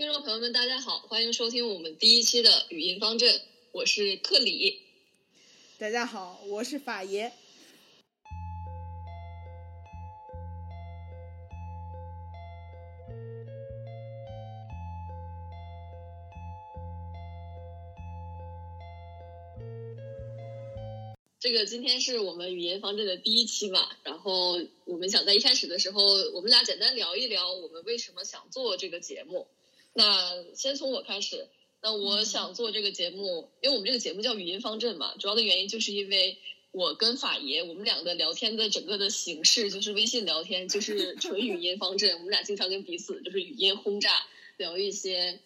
听众朋友们，大家好，欢迎收听我们第一期的语音方阵，我是克里。大家好，我是法爷。这个今天是我们语言方阵的第一期嘛，然后我们想在一开始的时候，我们俩简单聊一聊我们为什么想做这个节目。那先从我开始，那我想做这个节目，因为我们这个节目叫语音方阵嘛，主要的原因就是因为我跟法爷，我们两个聊天的整个的形式就是微信聊天，就是纯语音方阵，我们俩经常跟彼此就是语音轰炸，聊一些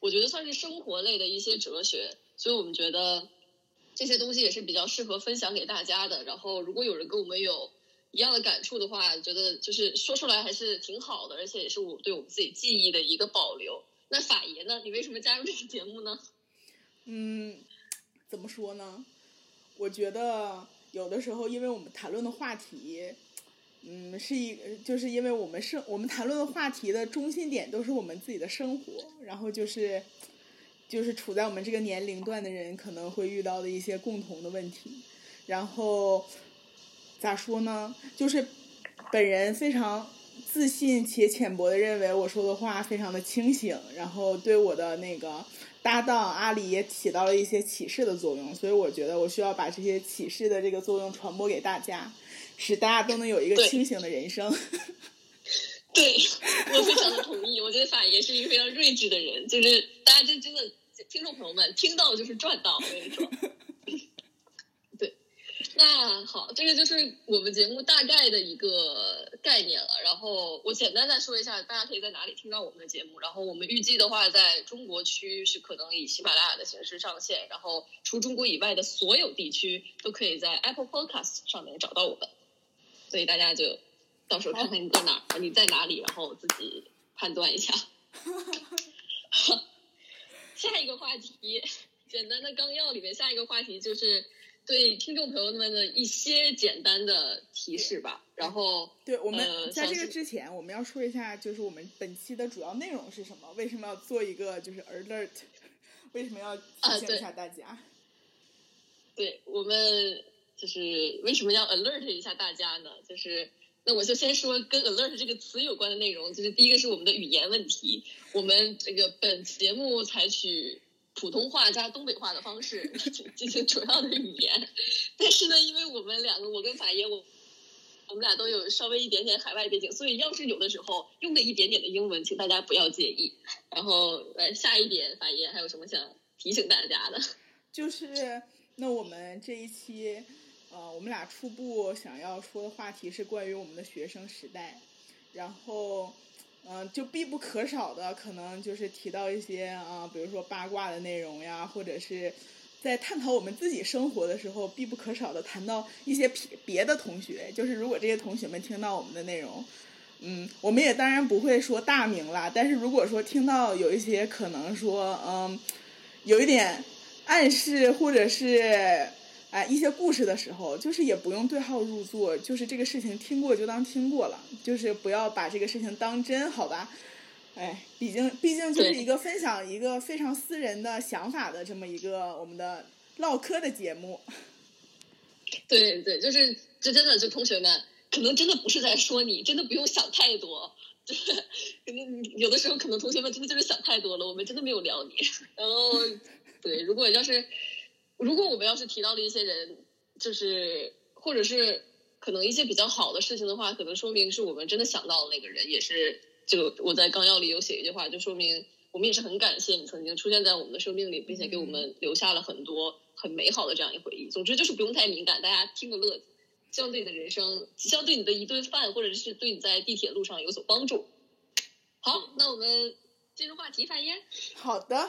我觉得算是生活类的一些哲学，所以我们觉得。这些东西也是比较适合分享给大家的。然后，如果有人跟我们有一样的感触的话，觉得就是说出来还是挺好的，而且也是我对我们自己记忆的一个保留。那法爷呢？你为什么加入这个节目呢？嗯，怎么说呢？我觉得有的时候，因为我们谈论的话题，嗯，是一，就是因为我们生我们谈论的话题的中心点都是我们自己的生活，然后就是。就是处在我们这个年龄段的人可能会遇到的一些共同的问题，然后咋说呢？就是本人非常自信且浅薄的认为我说的话非常的清醒，然后对我的那个搭档阿里也起到了一些启示的作用，所以我觉得我需要把这些启示的这个作用传播给大家，使大家都能有一个清醒的人生。对，我非常的同意。我觉得法爷是一个非常睿智的人，就是大家就真的。听众朋友们，听到就是赚到，我跟你说。那好，这个就是我们节目大概的一个概念了。然后我简单再说一下，大家可以在哪里听到我们的节目。然后我们预计的话，在中国区是可能以喜马拉雅的形式上线，然后除中国以外的所有地区都可以在 Apple Podcast 上面找到我们。所以大家就到时候看看你在哪儿，你在哪里，然后自己判断一下。下一个话题，简单的纲要里面，下一个话题就是对听众朋友们的一些简单的提示吧。然后，对我们在这个之前，我们要说一下，就是我们本期的主要内容是什么？为什么要做一个就是 alert？为什么要提醒一下大家？对我们就是为什么要 alert 一下大家呢？就是。那我就先说跟 alert 这个词有关的内容，就是第一个是我们的语言问题。我们这个本节目采取普通话加东北话的方式 进行主要的语言，但是呢，因为我们两个，我跟法爷，我我们俩都有稍微一点点海外背景，所以要是有的时候用了一点点的英文，请大家不要介意。然后来下一点，法爷还有什么想提醒大家的？就是那我们这一期。呃，我们俩初步想要说的话题是关于我们的学生时代，然后，嗯，就必不可少的可能就是提到一些啊，比如说八卦的内容呀，或者是在探讨我们自己生活的时候必不可少的谈到一些别别的同学，就是如果这些同学们听到我们的内容，嗯，我们也当然不会说大名啦，但是如果说听到有一些可能说嗯，有一点暗示或者是。哎，一些故事的时候，就是也不用对号入座，就是这个事情听过就当听过了，就是不要把这个事情当真，好吧？哎，毕竟毕竟就是一个分享一个非常私人的想法的这么一个我们的唠嗑的节目。对对，就是这真的就同学们，可能真的不是在说你，真的不用想太多，就是可能有的时候可能同学们真的就是想太多了，我们真的没有聊你。然后，对，如果要是。如果我们要是提到了一些人，就是或者是可能一些比较好的事情的话，可能说明是我们真的想到了那个人，也是就我在纲要里有写一句话，就说明我们也是很感谢你曾经出现在我们的生命里，并且给我们留下了很多很美好的这样一回忆。总之就是不用太敏感，大家听个乐子，希望对你的人生，希望对你的一顿饭，或者是对你在地铁路上有所帮助。好，那我们进入话题，发言。好的。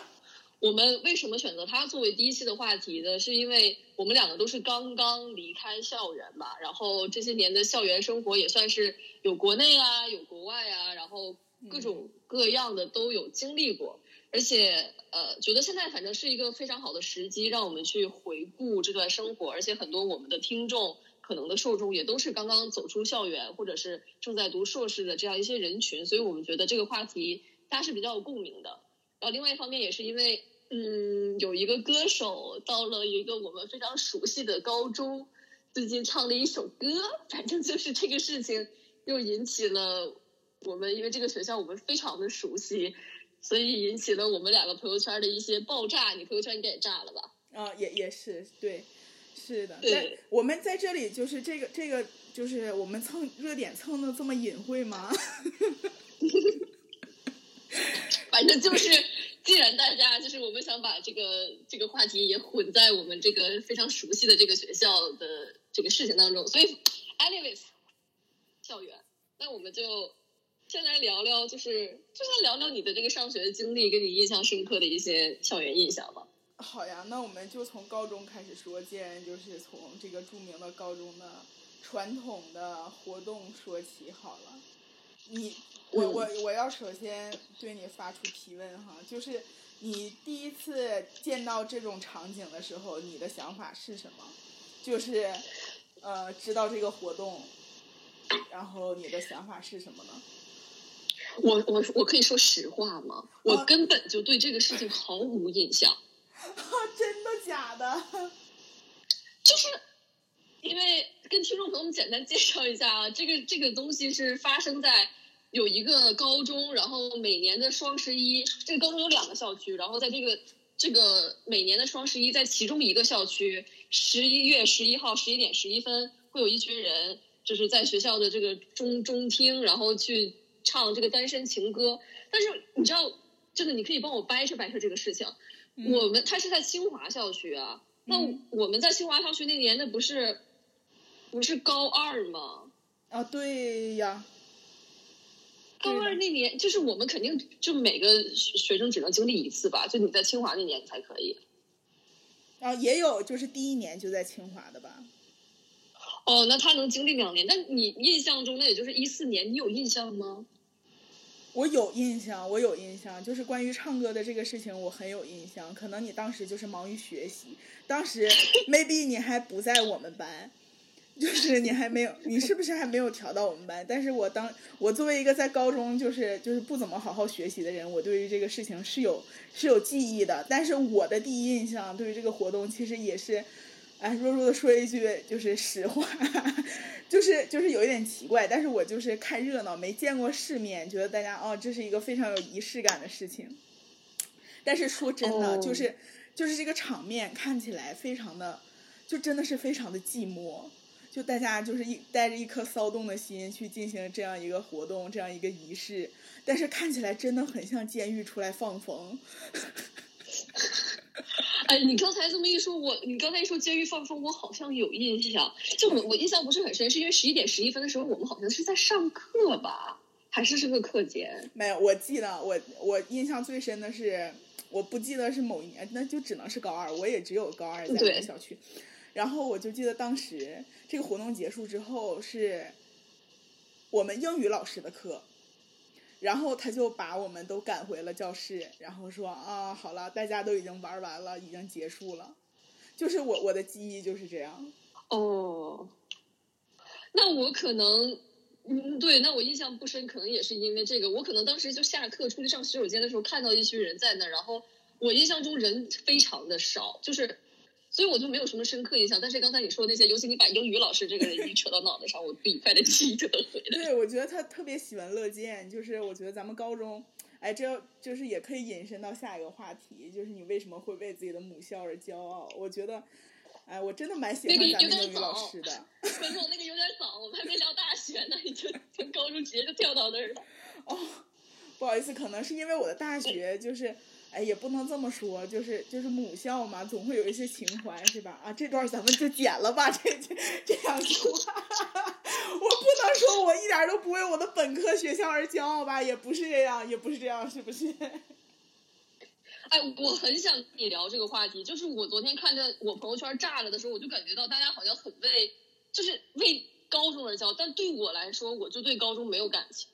我们为什么选择它作为第一期的话题呢？是因为我们两个都是刚刚离开校园吧，然后这些年的校园生活也算是有国内啊，有国外啊，然后各种各样的都有经历过，而且呃，觉得现在反正是一个非常好的时机，让我们去回顾这段生活，而且很多我们的听众可能的受众也都是刚刚走出校园或者是正在读硕士的这样一些人群，所以我们觉得这个话题大家是比较有共鸣的。然后另外一方面也是因为，嗯，有一个歌手到了一个我们非常熟悉的高中，最近唱了一首歌，反正就是这个事情又引起了我们，因为这个学校我们非常的熟悉，所以引起了我们两个朋友圈的一些爆炸。你朋友圈应该也炸了吧？啊，也也是对，是的。对，我们在这里就是这个这个就是我们蹭热点蹭的这么隐晦吗？反正就是，既然大家就是我们想把这个这个话题也混在我们这个非常熟悉的这个学校的这个事情当中，所以，anyways，校园，那我们就先来聊聊，就是就先聊聊你的这个上学的经历，跟你印象深刻的一些校园印象吧。好呀，那我们就从高中开始说，既然就是从这个著名的高中的传统的活动说起好了。你，我我我要首先对你发出提问哈，就是你第一次见到这种场景的时候，你的想法是什么？就是，呃，知道这个活动，然后你的想法是什么呢？我我我可以说实话吗？我根本就对这个事情毫无印象。真的假的？就是，因为跟听众朋友们简单介绍一下啊，这个这个东西是发生在有一个高中，然后每年的双十一，这个高中有两个校区，然后在这个这个每年的双十一，在其中一个校区，十一月十一号十一点十一分，会有一群人就是在学校的这个中中厅，然后去唱这个单身情歌。但是你知道，这个你可以帮我掰扯掰扯这个事情。我们他是在清华校区啊，那我们在清华校区那年，那不是不是高二吗？啊，对呀。高二那年，就是我们肯定就每个学生只能经历一次吧？就你在清华那年才可以。啊，也有就是第一年就在清华的吧？哦，那他能经历两年，那你印象中那也就是一四年，你有印象吗？我有印象，我有印象，就是关于唱歌的这个事情，我很有印象。可能你当时就是忙于学习，当时 maybe 你还不在我们班，就是你还没有，你是不是还没有调到我们班？但是我当我作为一个在高中就是就是不怎么好好学习的人，我对于这个事情是有是有记忆的。但是我的第一印象对于这个活动其实也是，哎，弱弱的说一句就是实话。就是就是有一点奇怪，但是我就是看热闹，没见过世面，觉得大家哦，这是一个非常有仪式感的事情。但是说真的，就是就是这个场面看起来非常的，就真的是非常的寂寞。就大家就是一带着一颗骚动的心去进行这样一个活动，这样一个仪式，但是看起来真的很像监狱出来放风。哎，你刚才这么一说，我你刚才一说监狱放风，我好像有印象。就我我印象不是很深，是因为十一点十一分的时候，我们好像是在上课吧，还是是个课间？没有，我记得我我印象最深的是，我不记得是某一年，那就只能是高二，我也只有高二在那个小区。然后我就记得当时这个活动结束之后，是我们英语老师的课。然后他就把我们都赶回了教室，然后说啊，好了，大家都已经玩完了，已经结束了。就是我我的记忆就是这样。哦，那我可能，嗯，对，那我印象不深，可能也是因为这个。我可能当时就下课出去上洗手间的时候，看到一群人在那，然后我印象中人非常的少，就是。所以我就没有什么深刻印象，但是刚才你说的那些，尤其你把英语老师这个人一扯到脑袋上，我不愉快的 记忆就能回来。对，我觉得他特别喜闻乐见，就是我觉得咱们高中，哎，这就是也可以引申到下一个话题，就是你为什么会为自己的母校而骄傲？我觉得，哎，我真的蛮喜欢咱们英语老师的。观众，那个有点早，我们还没聊大学呢，你就从高中直接就跳到那儿了。哦，不好意思，可能是因为我的大学就是。哎，也不能这么说，就是就是母校嘛，总会有一些情怀，是吧？啊，这段咱们就剪了吧，这这这样说，我不能说我一点都不为我的本科学校而骄傲吧，也不是这样，也不是这样，是不是？哎，我很想跟你聊这个话题，就是我昨天看着我朋友圈炸了的时候，我就感觉到大家好像很为，就是为高中而骄傲，但对我来说，我就对高中没有感情。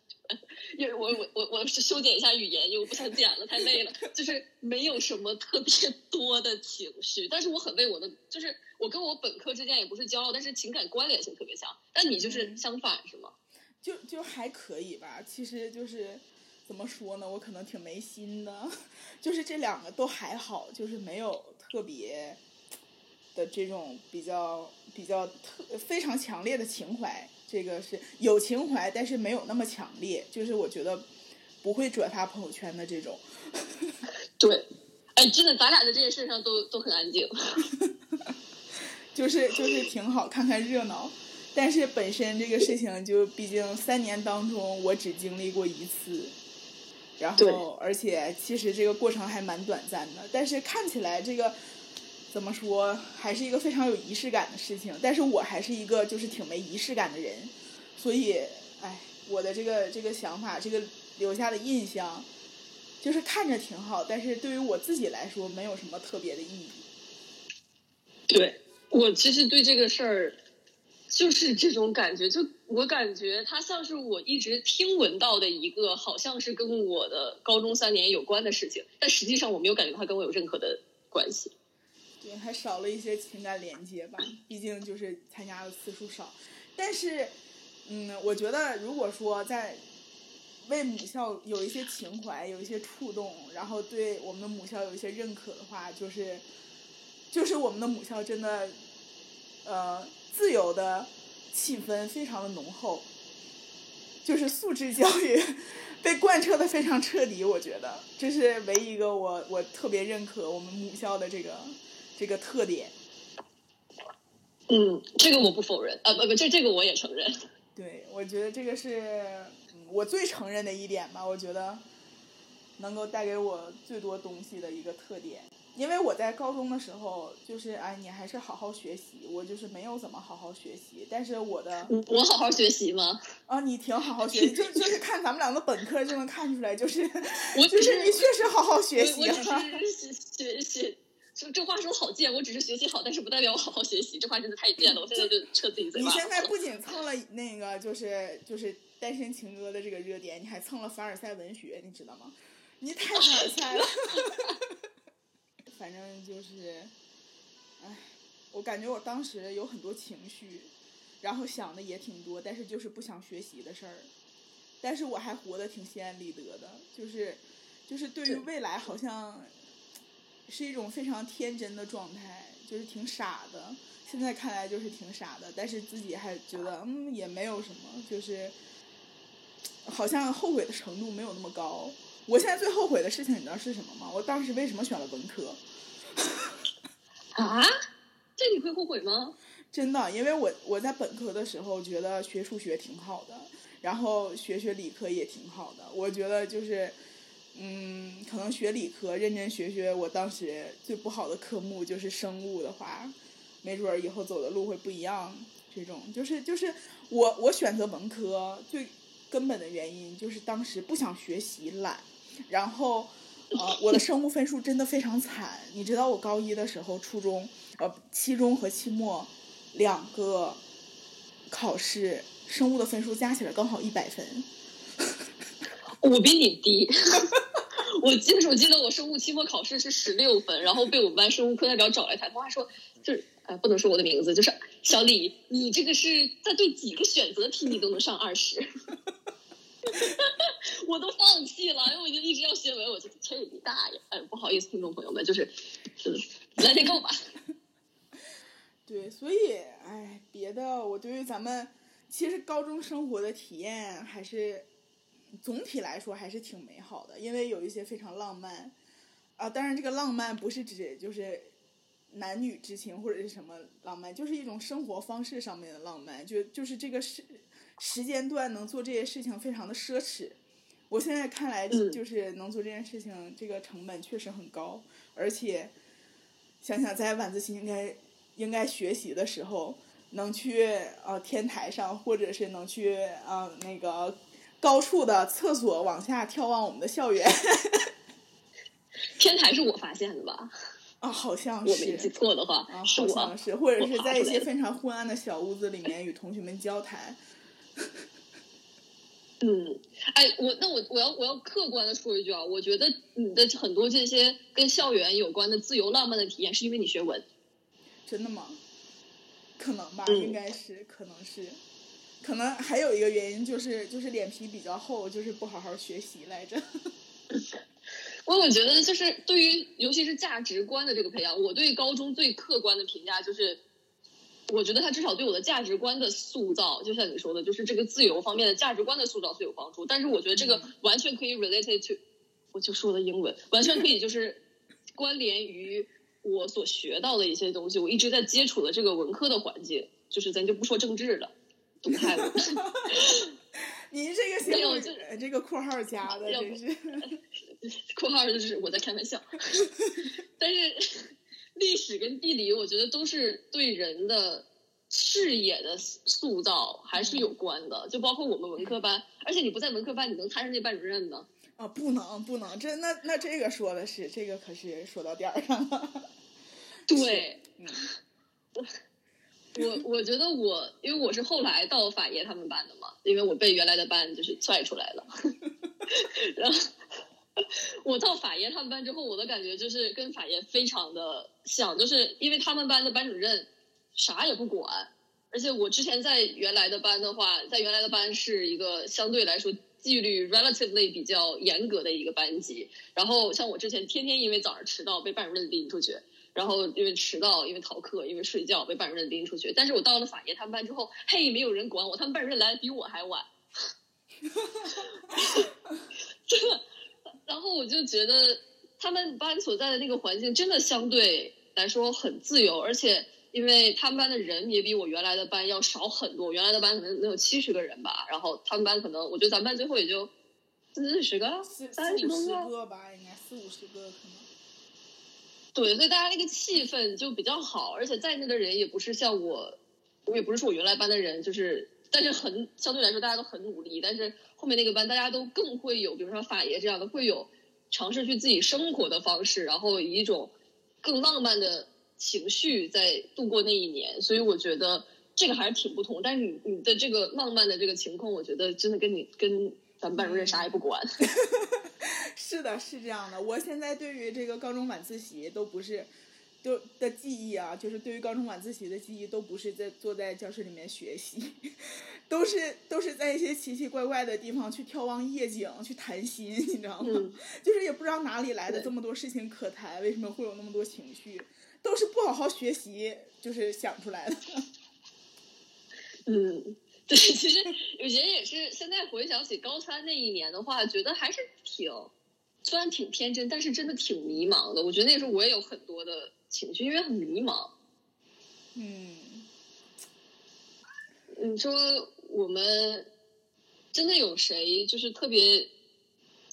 因 为我我我我是修剪一下语言，因为我不想剪了，太累了。就是没有什么特别 多的情绪，但是我很为我的，就是我跟我本科之间也不是骄傲，但是情感关联性特别强。但你就是相反是吗？就就还可以吧，其实就是，怎么说呢？我可能挺没心的，就是这两个都还好，就是没有特别的这种比较比较特非常强烈的情怀。这个是有情怀，但是没有那么强烈，就是我觉得不会转发朋友圈的这种。对，哎，真的，咱俩在这件事上都都很安静。就是就是挺好，看看热闹。但是本身这个事情，就毕竟三年当中我只经历过一次，然后而且其实这个过程还蛮短暂的。但是看起来这个怎么说，还是一个非常有仪式感的事情。但是我还是一个就是挺没仪式感的人，所以哎，我的这个这个想法，这个留下的印象，就是看着挺好，但是对于我自己来说，没有什么特别的意义。对我其实对这个事儿。就是这种感觉，就我感觉它像是我一直听闻到的一个，好像是跟我的高中三年有关的事情，但实际上我没有感觉它跟我有任何的关系。对，还少了一些情感连接吧，毕竟就是参加的次数少。但是，嗯，我觉得如果说在为母校有一些情怀、有一些触动，然后对我们的母校有一些认可的话，就是，就是我们的母校真的，呃。自由的气氛非常的浓厚，就是素质教育 被贯彻的非常彻底，我觉得这是唯一一个我我特别认可我们母校的这个这个特点。嗯，这个我不否认，啊不不，这这个我也承认。对，我觉得这个是我最承认的一点吧，我觉得能够带给我最多东西的一个特点。因为我在高中的时候，就是哎，你还是好好学习，我就是没有怎么好好学习。但是我的，我好好学习吗？啊，你挺好好学习，就就是看咱们两个本科就能看出来，就是我就是你确实好好学习了。学习，这这话说好贱，我只是学习好，但是不代表我好好学习。这话真的太贱了，我现在就撤自己嘴巴。你现在不仅蹭了那个，就是就是单身情歌的这个热点，你还蹭了凡尔赛文学，你知道吗？你太凡尔赛了。反正就是，唉，我感觉我当时有很多情绪，然后想的也挺多，但是就是不想学习的事儿。但是我还活得挺心安理得的，就是，就是对于未来好像是一种非常天真的状态，就是挺傻的。现在看来就是挺傻的，但是自己还觉得嗯也没有什么，就是好像后悔的程度没有那么高。我现在最后悔的事情，你知道是什么吗？我当时为什么选了文科？啊？这你会后悔吗？真的，因为我我在本科的时候觉得学数学挺好的，然后学学理科也挺好的。我觉得就是，嗯，可能学理科认真学学，我当时最不好的科目就是生物的话，没准儿以后走的路会不一样。这种就是就是我我选择文科最根本的原因就是当时不想学习，懒。然后，呃，我的生物分数真的非常惨。你知道我高一的时候，初中，呃，期中和期末两个考试，生物的分数加起来刚好一百分。我比你低。我记得，我记得我生物期末考试是十六分，然后被我们班生物课代表找来谈话，说，就是，呃，不能说我的名字，就是小李，你这个是在对几个选择题你都能上二十。我都放弃了，因为我就一直要学文，我就去你大爷！哎，不好意思，听众朋友们，就是，是来天够吧。对，所以，哎，别的，我对于咱们其实高中生活的体验还是总体来说还是挺美好的，因为有一些非常浪漫啊。当然，这个浪漫不是指就是男女之情或者是什么浪漫，就是一种生活方式上面的浪漫，就就是这个时。时间段能做这些事情非常的奢侈，我现在看来就是能做这件事情，这个成本确实很高，而且想想在晚自习应该应该学习的时候，能去呃天台上，或者是能去呃那个高处的厕所往下眺望我们的校园。天台是我发现的吧？啊，好像是。我没记错的话，是我。好像是，或者是在一些非常昏暗的小屋子里面与同学们交谈。嗯，哎，我那我我要我要客观的说一句啊，我觉得你的很多这些跟校园有关的自由浪漫的体验，是因为你学文。真的吗？可能吧，应该是，可能是，可能还有一个原因就是就是脸皮比较厚，就是不好好学习来着。我我觉得就是对于尤其是价值观的这个培养，我对高中最客观的评价就是，我觉得他至少对我的价值观的塑造，就像你说的，就是这个自由方面的价值观的塑造最有帮助。但是我觉得这个完全可以 related to，我就说的英文，完全可以就是关联于我所学到的一些东西。我一直在接触的这个文科的环境，就是咱就不说政治了，您 这个写我这个括号加的，真是 括号就是我在开玩笑。但是历史跟地理，我觉得都是对人的视野的塑造还是有关的。就包括我们文科班，而且你不在文科班，你能摊上那班主任吗？啊，不能不能，这那那这个说的是，这个可是说到点儿上了。对，我。我我觉得我，因为我是后来到法爷他们班的嘛，因为我被原来的班就是踹出来了。然后我到法爷他们班之后，我的感觉就是跟法爷非常的像，就是因为他们班的班主任啥也不管，而且我之前在原来的班的话，在原来的班是一个相对来说纪律 relatively 比较严格的一个班级，然后像我之前天天因为早上迟到被班主任拎出去。然后因为迟到，因为逃课，因为睡觉被班主任拎出去。但是我到了法爷他们班之后，嘿，没有人管我，他们班主任来的比我还晚。真的，然后我就觉得他们班所在的那个环境真的相对来说很自由，而且因为他们班的人也比我原来的班要少很多，原来的班可能能有七十个人吧，然后他们班可能我觉得咱们班最后也就四十个、三十多个吧，应该四五十个可能。对，所以大家那个气氛就比较好，而且在那的人也不是像我，我也不是说我原来班的人，就是，但是很相对来说大家都很努力，但是后面那个班大家都更会有，比如说法爷这样的，会有尝试去自己生活的方式，然后以一种更浪漫的情绪在度过那一年，所以我觉得这个还是挺不同。但是你你的这个浪漫的这个情况，我觉得真的跟你跟咱们班主任啥也不管。是的，是这样的。我现在对于这个高中晚自习都不是，都的记忆啊，就是对于高中晚自习的记忆都不是在坐在教室里面学习，都是都是在一些奇奇怪怪的地方去眺望夜景、去谈心，你知道吗？就是也不知道哪里来的这么多事情可谈，为什么会有那么多情绪，都是不好好学习就是想出来的。嗯。对，其实有些也是现在回想起高三那一年的话，觉得还是挺，虽然挺天真，但是真的挺迷茫的。我觉得那时候我也有很多的情绪，因为很迷茫。嗯，你说我们真的有谁就是特别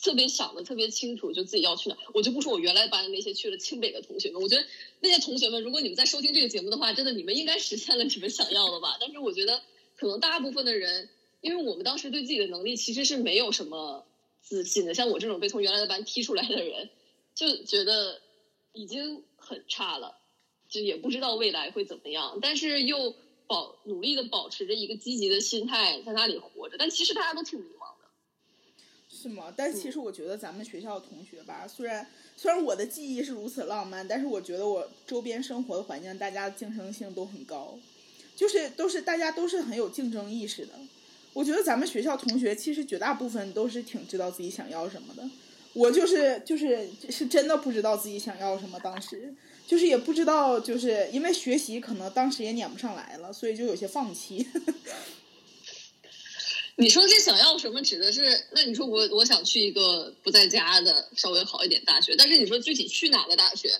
特别想的特别清楚，就自己要去哪？我就不说我原来班的那些去了清北的同学们，我觉得那些同学们，如果你们在收听这个节目的话，真的你们应该实现了你们想要的吧？但是我觉得。可能大部分的人，因为我们当时对自己的能力其实是没有什么自信的，像我这种被从原来的班踢出来的人，就觉得已经很差了，就也不知道未来会怎么样，但是又保努力的保持着一个积极的心态在那里活着，但其实大家都挺迷茫的。是吗？但其实我觉得咱们学校的同学吧，虽然虽然我的记忆是如此浪漫，但是我觉得我周边生活的环境，大家的竞争性都很高。就是都是大家都是很有竞争意识的，我觉得咱们学校同学其实绝大部分都是挺知道自己想要什么的。我就是就是是真的不知道自己想要什么，当时就是也不知道，就是因为学习可能当时也撵不上来了，所以就有些放弃。你说这想要什么指的是？那你说我我想去一个不在家的稍微好一点大学，但是你说具体去哪个大学，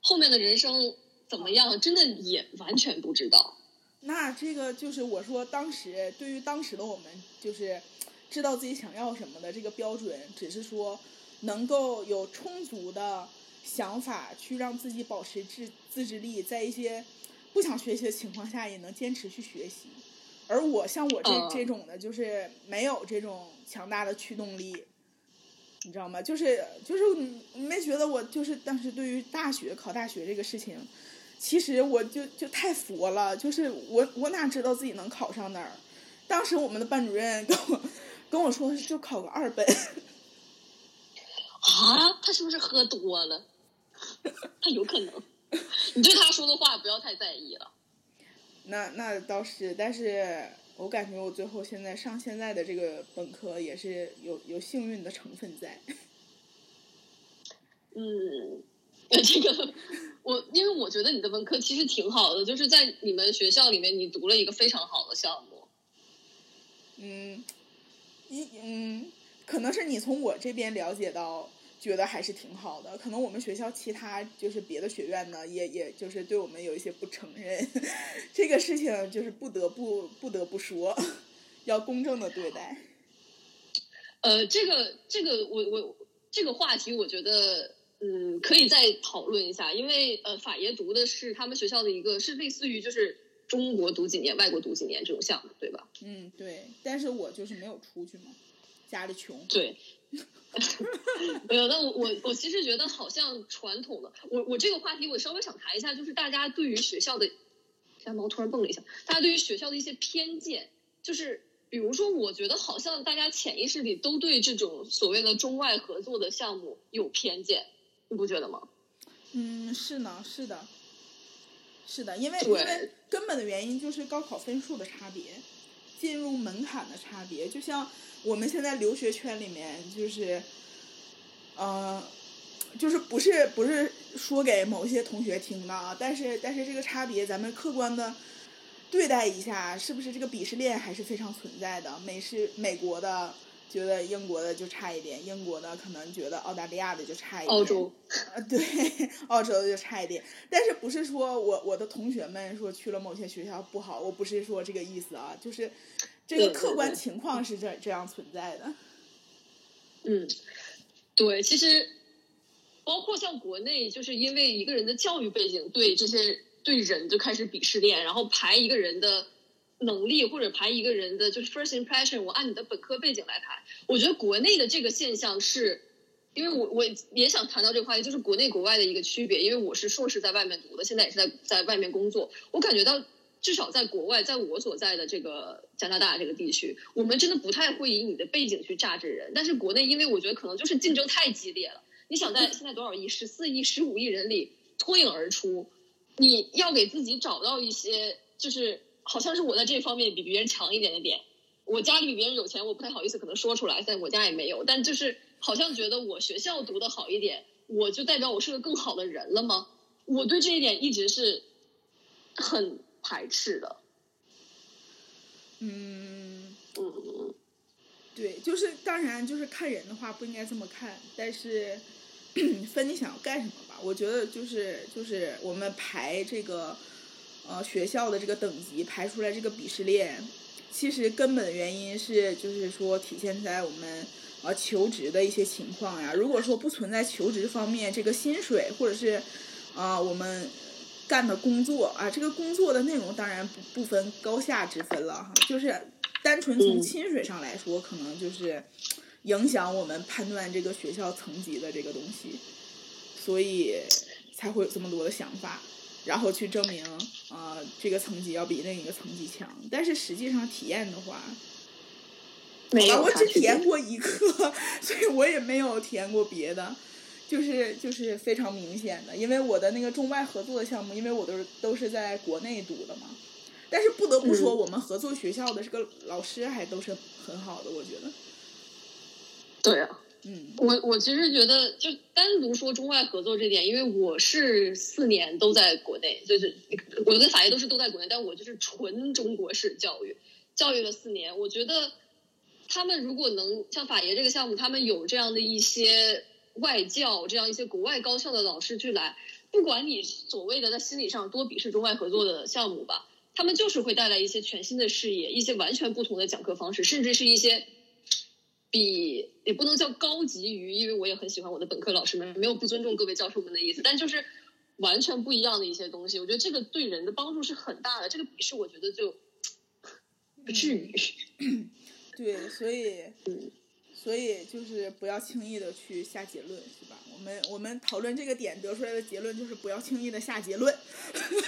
后面的人生怎么样，真的也完全不知道。那这个就是我说，当时对于当时的我们，就是知道自己想要什么的这个标准，只是说能够有充足的想法去让自己保持自自制力，在一些不想学习的情况下也能坚持去学习。而我像我这这种的，就是没有这种强大的驱动力，你知道吗？就是就是没觉得我就是当时对于大学考大学这个事情。其实我就就太佛了，就是我我哪知道自己能考上哪儿？当时我们的班主任跟我跟我说就考个二本。啊，他是不是喝多了？他有可能。你对他说的话不要太在意了。那那倒是，但是我感觉我最后现在上现在的这个本科也是有有幸运的成分在。嗯，这个我因为我觉得你的文科其实挺好的，就是在你们学校里面你读了一个非常好的项目。嗯，一嗯，可能是你从我这边了解到，觉得还是挺好的。可能我们学校其他就是别的学院呢，也也就是对我们有一些不承认，这个事情就是不得不不得不说，要公正的对待。呃，这个这个我我这个话题，我觉得。嗯，可以再讨论一下，因为呃，法爷读的是他们学校的一个，是类似于就是中国读几年，外国读几年这种项目，对吧？嗯，对。但是我就是没有出去嘛，家里穷。对。没有，那我我我其实觉得好像传统的，我我这个话题我稍微想谈一下，就是大家对于学校的，家猫突然蹦了一下，大家对于学校的一些偏见，就是比如说，我觉得好像大家潜意识里都对这种所谓的中外合作的项目有偏见。你不觉得吗？嗯，是呢，是的，是的，因为因为根本的原因就是高考分数的差别，进入门槛的差别。就像我们现在留学圈里面，就是，呃，就是不是不是说给某些同学听的啊，但是但是这个差别，咱们客观的对待一下，是不是这个鄙视链还是非常存在的？美是美国的。觉得英国的就差一点，英国的可能觉得澳大利亚的就差一点，澳洲，呃，对，澳洲的就差一点。但是不是说我我的同学们说去了某些学校不好，我不是说这个意思啊，就是这个客观情况是这这样存在的。嗯，对，其实包括像国内，就是因为一个人的教育背景，对这些对人就开始鄙视链，然后排一个人的。能力或者排一个人的就是 first impression，我按你的本科背景来排。我觉得国内的这个现象是，因为我我也想谈到这个话题，就是国内国外的一个区别。因为我是硕士在外面读的，现在也是在在外面工作。我感觉到至少在国外，在我所在的这个加拿大这个地区，我们真的不太会以你的背景去榨制人。但是国内，因为我觉得可能就是竞争太激烈了。你想在现在多少亿、十四亿、十五亿人里脱颖而出，你要给自己找到一些就是。好像是我在这方面比别人强一点的点，我家里比别人有钱，我不太好意思可能说出来，但我家也没有，但就是好像觉得我学校读的好一点，我就代表我是个更好的人了吗？我对这一点一直是很排斥的。嗯嗯，对，就是当然就是看人的话不应该这么看，但是 分你想要干什么吧。我觉得就是就是我们排这个。呃，学校的这个等级排出来这个鄙视链，其实根本原因是，就是说体现在我们呃求职的一些情况呀。如果说不存在求职方面这个薪水，或者是啊我们干的工作啊，这个工作的内容当然不不分高下之分了哈，就是单纯从薪水上来说，可能就是影响我们判断这个学校层级的这个东西，所以才会有这么多的想法。然后去证明，啊，这个层级要比另一个层级强。但是实际上体验的话，没有。我只体验过一个，所以我也没有体验过别的。就是就是非常明显的，因为我的那个中外合作的项目，因为我都是都是在国内读的嘛。但是不得不说，我们合作学校的这个老师还都是很好的，我觉得。对啊。嗯，我我其实觉得，就单独说中外合作这点，因为我是四年都在国内，就是我跟法爷都是都在国内，但我就是纯中国式教育，教育了四年。我觉得他们如果能像法爷这个项目，他们有这样的一些外教，这样一些国外高校的老师去来，不管你所谓的在心理上多鄙视中外合作的项目吧，他们就是会带来一些全新的视野，一些完全不同的讲课方式，甚至是一些。比也不能叫高级于，因为我也很喜欢我的本科老师们，没有不尊重各位教授们的意思，但就是完全不一样的一些东西。我觉得这个对人的帮助是很大的，这个鄙视我觉得就不至于。对，所以，所以就是不要轻易的去下结论，是吧？我们我们讨论这个点得出来的结论就是不要轻易的下结论。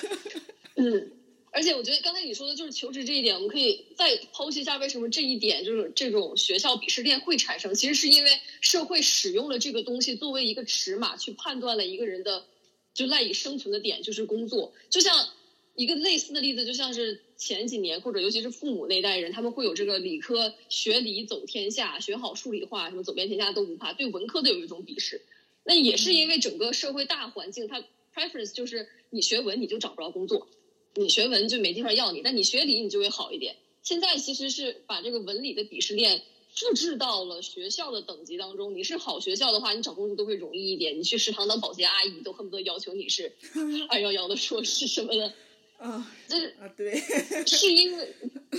嗯。而且我觉得刚才你说的就是求职这一点，我们可以再剖析一下为什么这一点就是这种学校鄙视链会产生。其实是因为社会使用了这个东西作为一个尺码去判断了一个人的就赖以生存的点，就是工作。就像一个类似的例子，就像是前几年或者尤其是父母那代人，他们会有这个理科学理走天下，学好数理化，什么走遍天下都不怕，对文科的有一种鄙视。那也是因为整个社会大环境，它 preference 就是你学文你就找不着工作，你学文就没地方要你，但你学理你就会好一点。现在其实是把这个文理的鄙视链复制到了学校的等级当中。你是好学校的话，你找工作都会容易一点。你去食堂当保洁阿姨，都恨不得要求你是 二幺幺的硕士什么的。啊，这啊对，是因为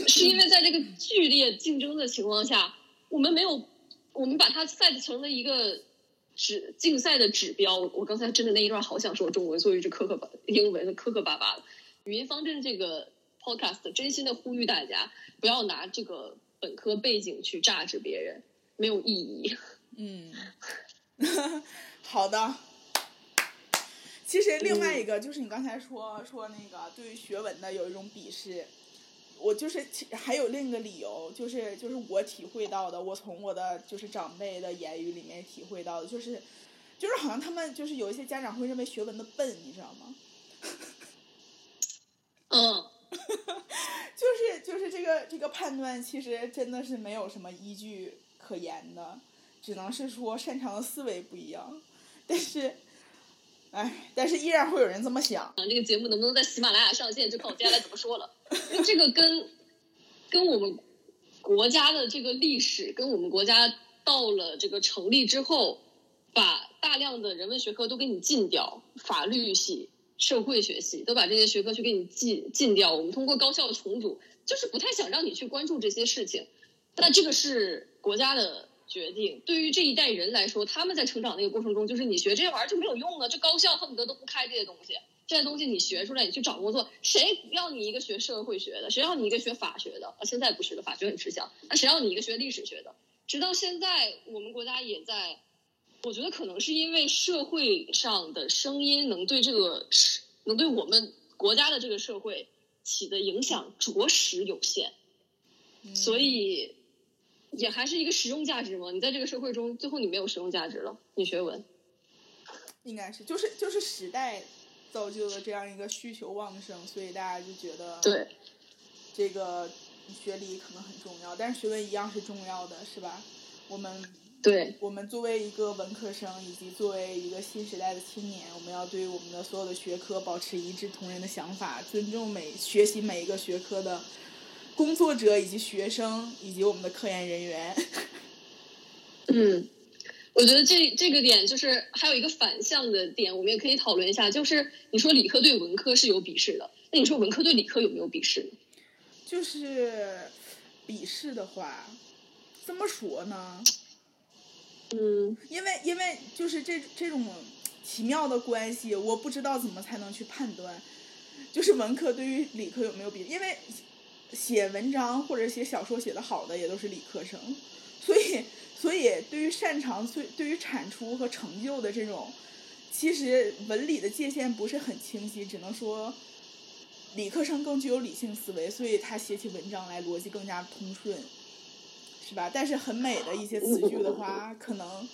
是因为在这个剧烈竞争的情况下，我们没有，我们把它 set 成了一个指竞赛的指标。我刚才真的那一段好想说中文，所以就磕磕巴英文磕磕巴巴的。语音方阵这个 podcast 真心的呼吁大家不要拿这个本科背景去榨制别人，没有意义。嗯，好的。其实另外一个就是你刚才说说那个对于学文的有一种鄙视，我就是还有另一个理由，就是就是我体会到的，我从我的就是长辈的言语里面体会到的，就是就是好像他们就是有一些家长会认为学文的笨，你知道吗？就是就是这个这个判断其实真的是没有什么依据可言的，只能是说擅长的思维不一样，但是。哎，但是依然会有人这么想。这个节目能不能在喜马拉雅上线，就看我接下来怎么说了。这个跟跟我们国家的这个历史，跟我们国家到了这个成立之后，把大量的人文学科都给你禁掉，法律系、社会学系都把这些学科去给你禁禁掉。我们通过高校重组，就是不太想让你去关注这些事情。但这个是国家的。决定对于这一代人来说，他们在成长那个过程中，就是你学这些玩意儿就没有用了。这高校恨不得都不开这些东西，这些东西你学出来，你去找工作，谁要你一个学社会学的？谁要你一个学法学的？啊，现在不是了，法学很吃香。那谁要你一个学历史学的？直到现在，我们国家也在，我觉得可能是因为社会上的声音能对这个能对我们国家的这个社会起的影响着实有限，所以。也还是一个实用价值嘛？你在这个社会中，最后你没有实用价值了。你学文，应该是就是就是时代造就了这样一个需求旺盛，所以大家就觉得对这个学历可能很重要，但是学文一样是重要的，是吧？我们对我们作为一个文科生，以及作为一个新时代的青年，我们要对我们的所有的学科保持一致同仁的想法，尊重每学习每一个学科的。工作者以及学生以及我们的科研人员，嗯，我觉得这这个点就是还有一个反向的点，我们也可以讨论一下。就是你说理科对文科是有鄙视的，那你说文科对理科有没有鄙视？就是鄙视的话，怎么说呢？嗯，因为因为就是这这种奇妙的关系，我不知道怎么才能去判断，就是文科对于理科有没有比，因为。写文章或者写小说写的好的也都是理科生，所以所以对于擅长最对于产出和成就的这种，其实文理的界限不是很清晰，只能说理科生更具有理性思维，所以他写起文章来逻辑更加通顺，是吧？但是很美的一些词句的话，可能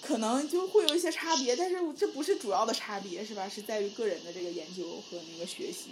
可能就会有一些差别，但是这不是主要的差别，是吧？是在于个人的这个研究和那个学习。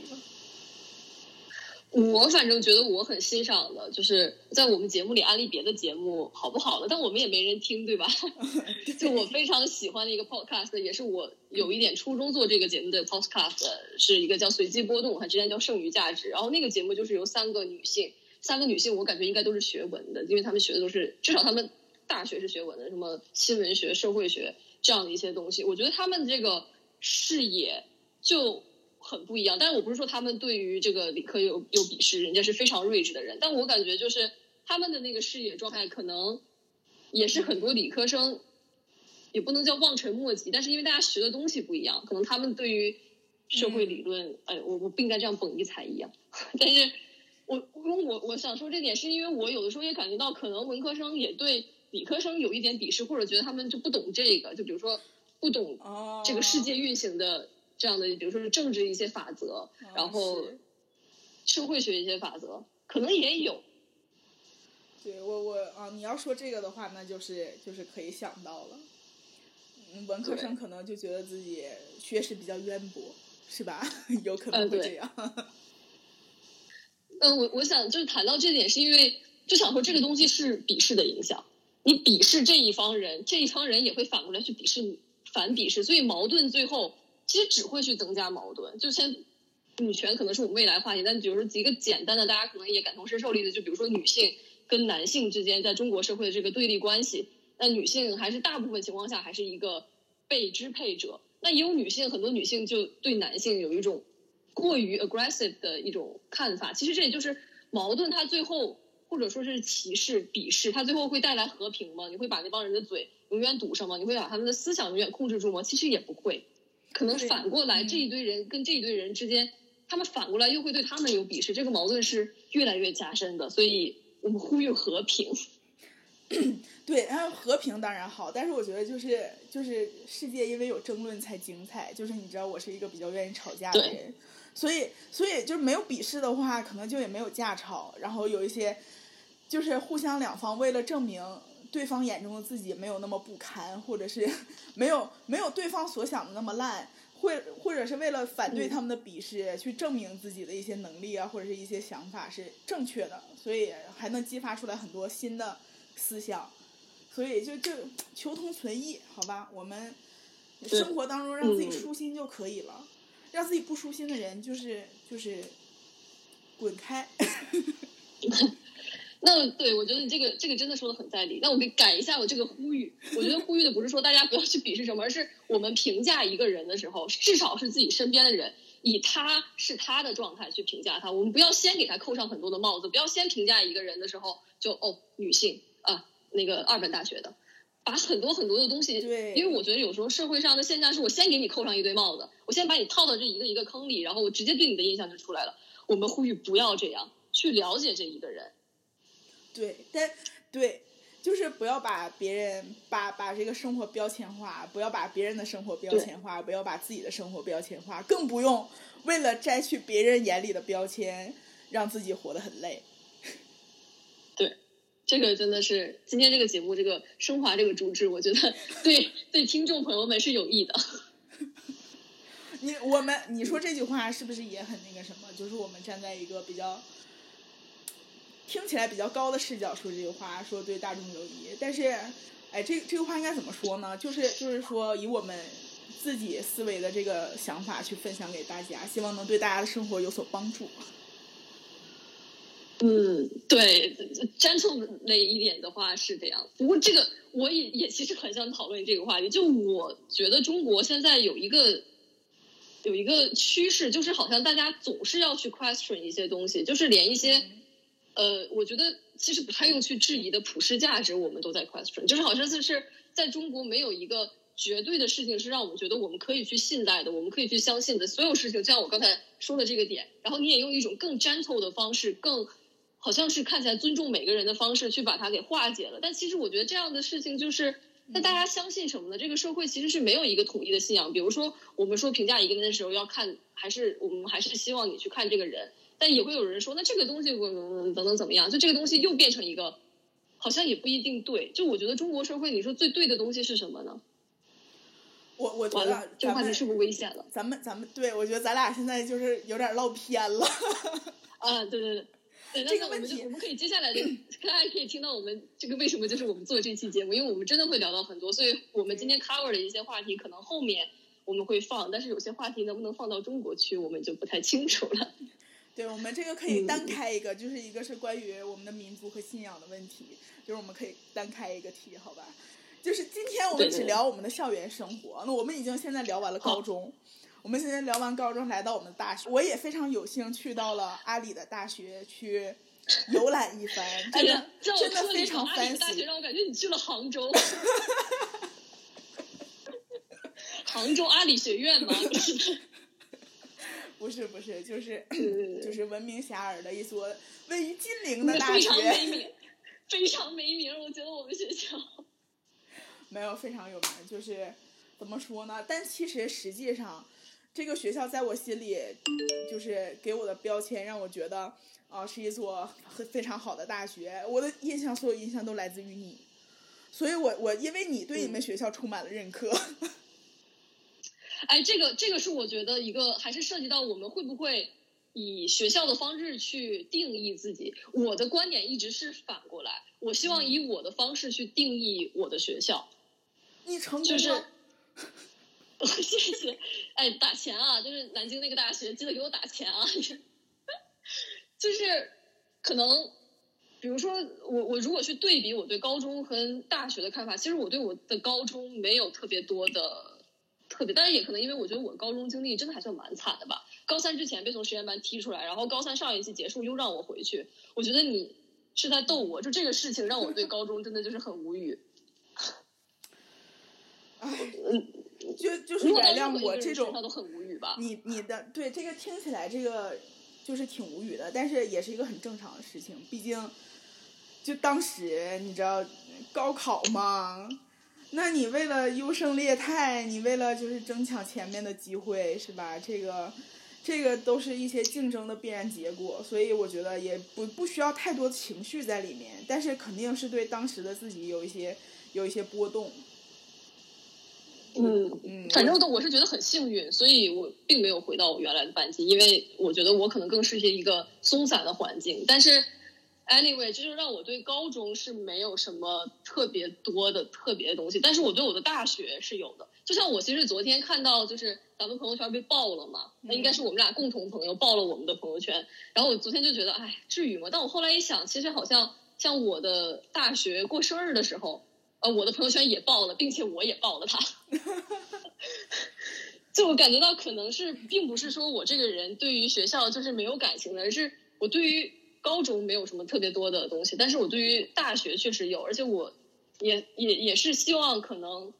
我反正觉得我很欣赏的，就是在我们节目里安利别的节目好不好的，但我们也没人听，对吧？就我非常喜欢的一个 podcast，也是我有一点初衷做这个节目的 podcast，是一个叫随机波动，它之前叫剩余价值。然后那个节目就是由三个女性，三个女性我感觉应该都是学文的，因为她们学的都是至少她们大学是学文的，什么新闻学、社会学这样的一些东西。我觉得她们这个视野就。很不一样，但是我不是说他们对于这个理科有有鄙视，人家是非常睿智的人。但我感觉就是他们的那个视野状态，可能也是很多理科生也不能叫望尘莫及。但是因为大家学的东西不一样，可能他们对于社会理论，哎，我我不应该这样捧一踩一样。但是我因为我我想说这点，是因为我有的时候也感觉到，可能文科生也对理科生有一点鄙视，或者觉得他们就不懂这个，就比如说不懂这个世界运行的。这样的，比如说是政治一些法则，然后社会学一些法则，可能也有。对我我啊，你要说这个的话，那就是就是可以想到了。嗯，文科生可能就觉得自己学识比较渊博，是吧？有可能会这样。嗯，我我想就是谈到这点，是因为就想说这个东西是鄙视的影响。你鄙视这一方人，这一方人也会反过来去鄙视你，反鄙视，所以矛盾最后其实只会去增加矛盾。就先女权可能是我们未来话题，但比如说几个简单的，大家可能也感同身受例子，就比如说女性跟男性之间在中国社会的这个对立关系，那女性还是大部分情况下还是一个被支配者，那也有女性，很多女性就对男性有一种过于 aggressive 的一种看法。其实这也就是矛盾，它最后。或者说是歧视、鄙视，它最后会带来和平吗？你会把那帮人的嘴永远堵上吗？你会把他们的思想永远控制住吗？其实也不会，可能反过来，这一堆人跟这一堆人之间，他们反过来又会对他们有鄙视，这个矛盾是越来越加深的。所以我们呼吁和平。对，然后和平当然好，但是我觉得就是就是世界因为有争论才精彩，就是你知道我是一个比较愿意吵架的人，所以所以就是没有鄙视的话，可能就也没有架吵，然后有一些。就是互相两方为了证明对方眼中的自己没有那么不堪，或者是 没有没有对方所想的那么烂，或或者是为了反对他们的鄙视，去证明自己的一些能力啊，或者是一些想法是正确的，所以还能激发出来很多新的思想，所以就就求同存异，好吧？我们生活当中让自己舒心就可以了，让自己不舒心的人就是就是滚开。那对我觉得你这个这个真的说的很在理。那我给改一下我这个呼吁。我觉得呼吁的不是说大家不要去鄙视什么，而是我们评价一个人的时候，至少是自己身边的人，以他是他的状态去评价他。我们不要先给他扣上很多的帽子，不要先评价一个人的时候就哦女性啊那个二本大学的，把很多很多的东西。对。因为我觉得有时候社会上的现象是我先给你扣上一堆帽子，我先把你套到这一个一个坑里，然后我直接对你的印象就出来了。我们呼吁不要这样，去了解这一个人。对，但对，就是不要把别人把把这个生活标签化，不要把别人的生活标签化，不要把自己的生活标签化，更不用为了摘去别人眼里的标签，让自己活得很累。这个真的是今天这个节目这个升华这个主旨，我觉得对 对听众朋友们是有益的。你我们你说这句话是不是也很那个什么？就是我们站在一个比较。听起来比较高的视角说这句话，说对大众有益，但是，哎，这这个话应该怎么说呢？就是就是说，以我们自己思维的这个想法去分享给大家，希望能对大家的生活有所帮助。嗯，对，真重那一点的话是这样。不过这个我也也其实很想讨论这个话题。就我觉得中国现在有一个有一个趋势，就是好像大家总是要去 question 一些东西，就是连一些。呃，我觉得其实不太用去质疑的普世价值，我们都在 question，就是好像就是在中国没有一个绝对的事情是让我们觉得我们可以去信赖的，我们可以去相信的所有事情，就像我刚才说的这个点，然后你也用一种更 gentle 的方式，更好像是看起来尊重每个人的方式去把它给化解了。但其实我觉得这样的事情就是，那大家相信什么呢？这个社会其实是没有一个统一的信仰。比如说，我们说评价一个人的时候，要看还是我们还是希望你去看这个人。但也会有人说，那这个东西等等怎么样？就这个东西又变成一个，好像也不一定对。就我觉得中国社会，你说最对的东西是什么呢？我我觉得这个话题是不是危险了？咱们咱们对我觉得咱俩现在就是有点唠偏了。啊，对对对，这个问题我们可以接下来的大家可以听到我们这个为什么就是我们做这期节目，因为我们真的会聊到很多，所以我们今天 cover 的一些话题可能后面我们会放，但是有些话题能不能放到中国去，我们就不太清楚了。对，我们这个可以单开一个，就是一个是关于我们的民族和信仰的问题，就是我们可以单开一个题，好吧？就是今天我们只聊我们的校园生活，那我们已经现在聊完了高中，我们现在聊完高中，来到我们的大学，我也非常有幸去到了阿里的大学去游览一番，真的真的非常 fancy。大学让我感觉你去了杭州，杭州阿里学院吗？不是不是，就是 就是闻名遐迩的一所位于金陵的大学，非常没名，非常没名。我觉得我们学校没有非常有名，就是怎么说呢？但其实实际上，这个学校在我心里，就是给我的标签让我觉得啊，是一所非常好的大学。我的印象，所有印象都来自于你，所以我我因为你对你们学校充满了认可。哎，这个这个是我觉得一个还是涉及到我们会不会以学校的方式去定义自己。我的观点一直是反过来，我希望以我的方式去定义我的学校。你成功就是了，谢谢，哎，打钱啊！就是南京那个大学，记得给我打钱啊！就是可能，比如说我我如果去对比我对高中和大学的看法，其实我对我的高中没有特别多的特别，当然也可能因为我觉得我高中经历真的还算蛮惨的吧。高三之前被从实验班踢出来，然后高三上一期结束又让我回去，我觉得你是在逗我，就这个事情让我对高中真的就是很无语。哎，嗯，就就是原谅我这种都很无语吧。你你的对这个听起来这个就是挺无语的，但是也是一个很正常的事情，毕竟就当时你知道高考嘛，那你为了优胜劣汰，你为了就是争抢前面的机会是吧？这个这个都是一些竞争的必然结果，所以我觉得也不不需要太多情绪在里面，但是肯定是对当时的自己有一些有一些波动。嗯，嗯，反正都我是觉得很幸运，所以我并没有回到我原来的班级，因为我觉得我可能更适应一个松散的环境。但是，anyway，这就让我对高中是没有什么特别多的特别的东西，但是我对我的大学是有的。就像我其实昨天看到，就是咱们朋友圈被爆了嘛，那应该是我们俩共同朋友爆了我们的朋友圈。然后我昨天就觉得，哎，至于吗？但我后来一想，其实好像像我的大学过生日的时候，呃，我的朋友圈也爆了，并且我也爆了他。就我感觉到，可能是并不是说我这个人对于学校就是没有感情的，而是我对于高中没有什么特别多的东西，但是我对于大学确实有，而且我也也也是希望可能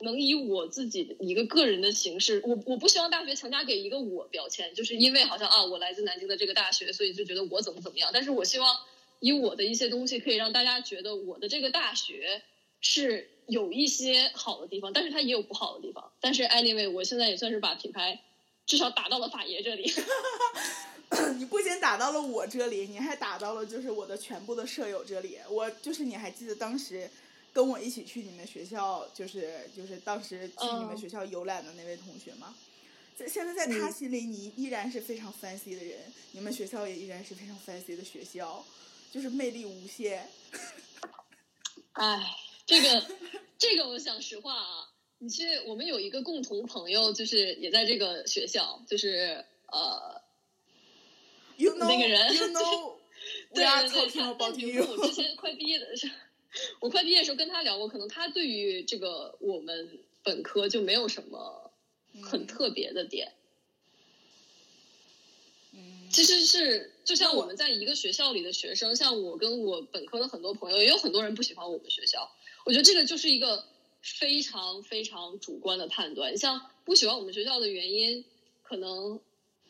能以我自己一个个人的形式，我我不希望大学强加给一个我标签，就是因为好像啊我来自南京的这个大学，所以就觉得我怎么怎么样，但是我希望以我的一些东西可以让大家觉得我的这个大学是有一些好的地方，但是它也有不好的地方。但是 anyway，我现在也算是把品牌至少打到了法爷这里。你不仅打到了我这里，你还打到了就是我的全部的舍友这里。我就是你还记得当时跟我一起去你们学校，就是就是当时去你们嗯学校游览的那位同学吗？在现在在他嗯心里，你依然是非常 fancy 的人，你们学校也依然是非常 fancy 的学校，就是魅力无限。哎，这个这个，我想实话啊，你去我们有一个共同朋友，就是也在这个学校，就是呃，You know, 那个人 you know, 对对对他 you. 我之前 快毕业的时候，我快毕业的时候跟他聊过，可能他对于这个我们本科就没有什么很嗯特别的点。嗯其实是就像我我们在一个学校里的学生，像我跟我本科的很多朋友，也有很多人不喜欢我们学校。我觉得这个就是一个非常非常主观的判断。像不喜欢我们学校的原因，可能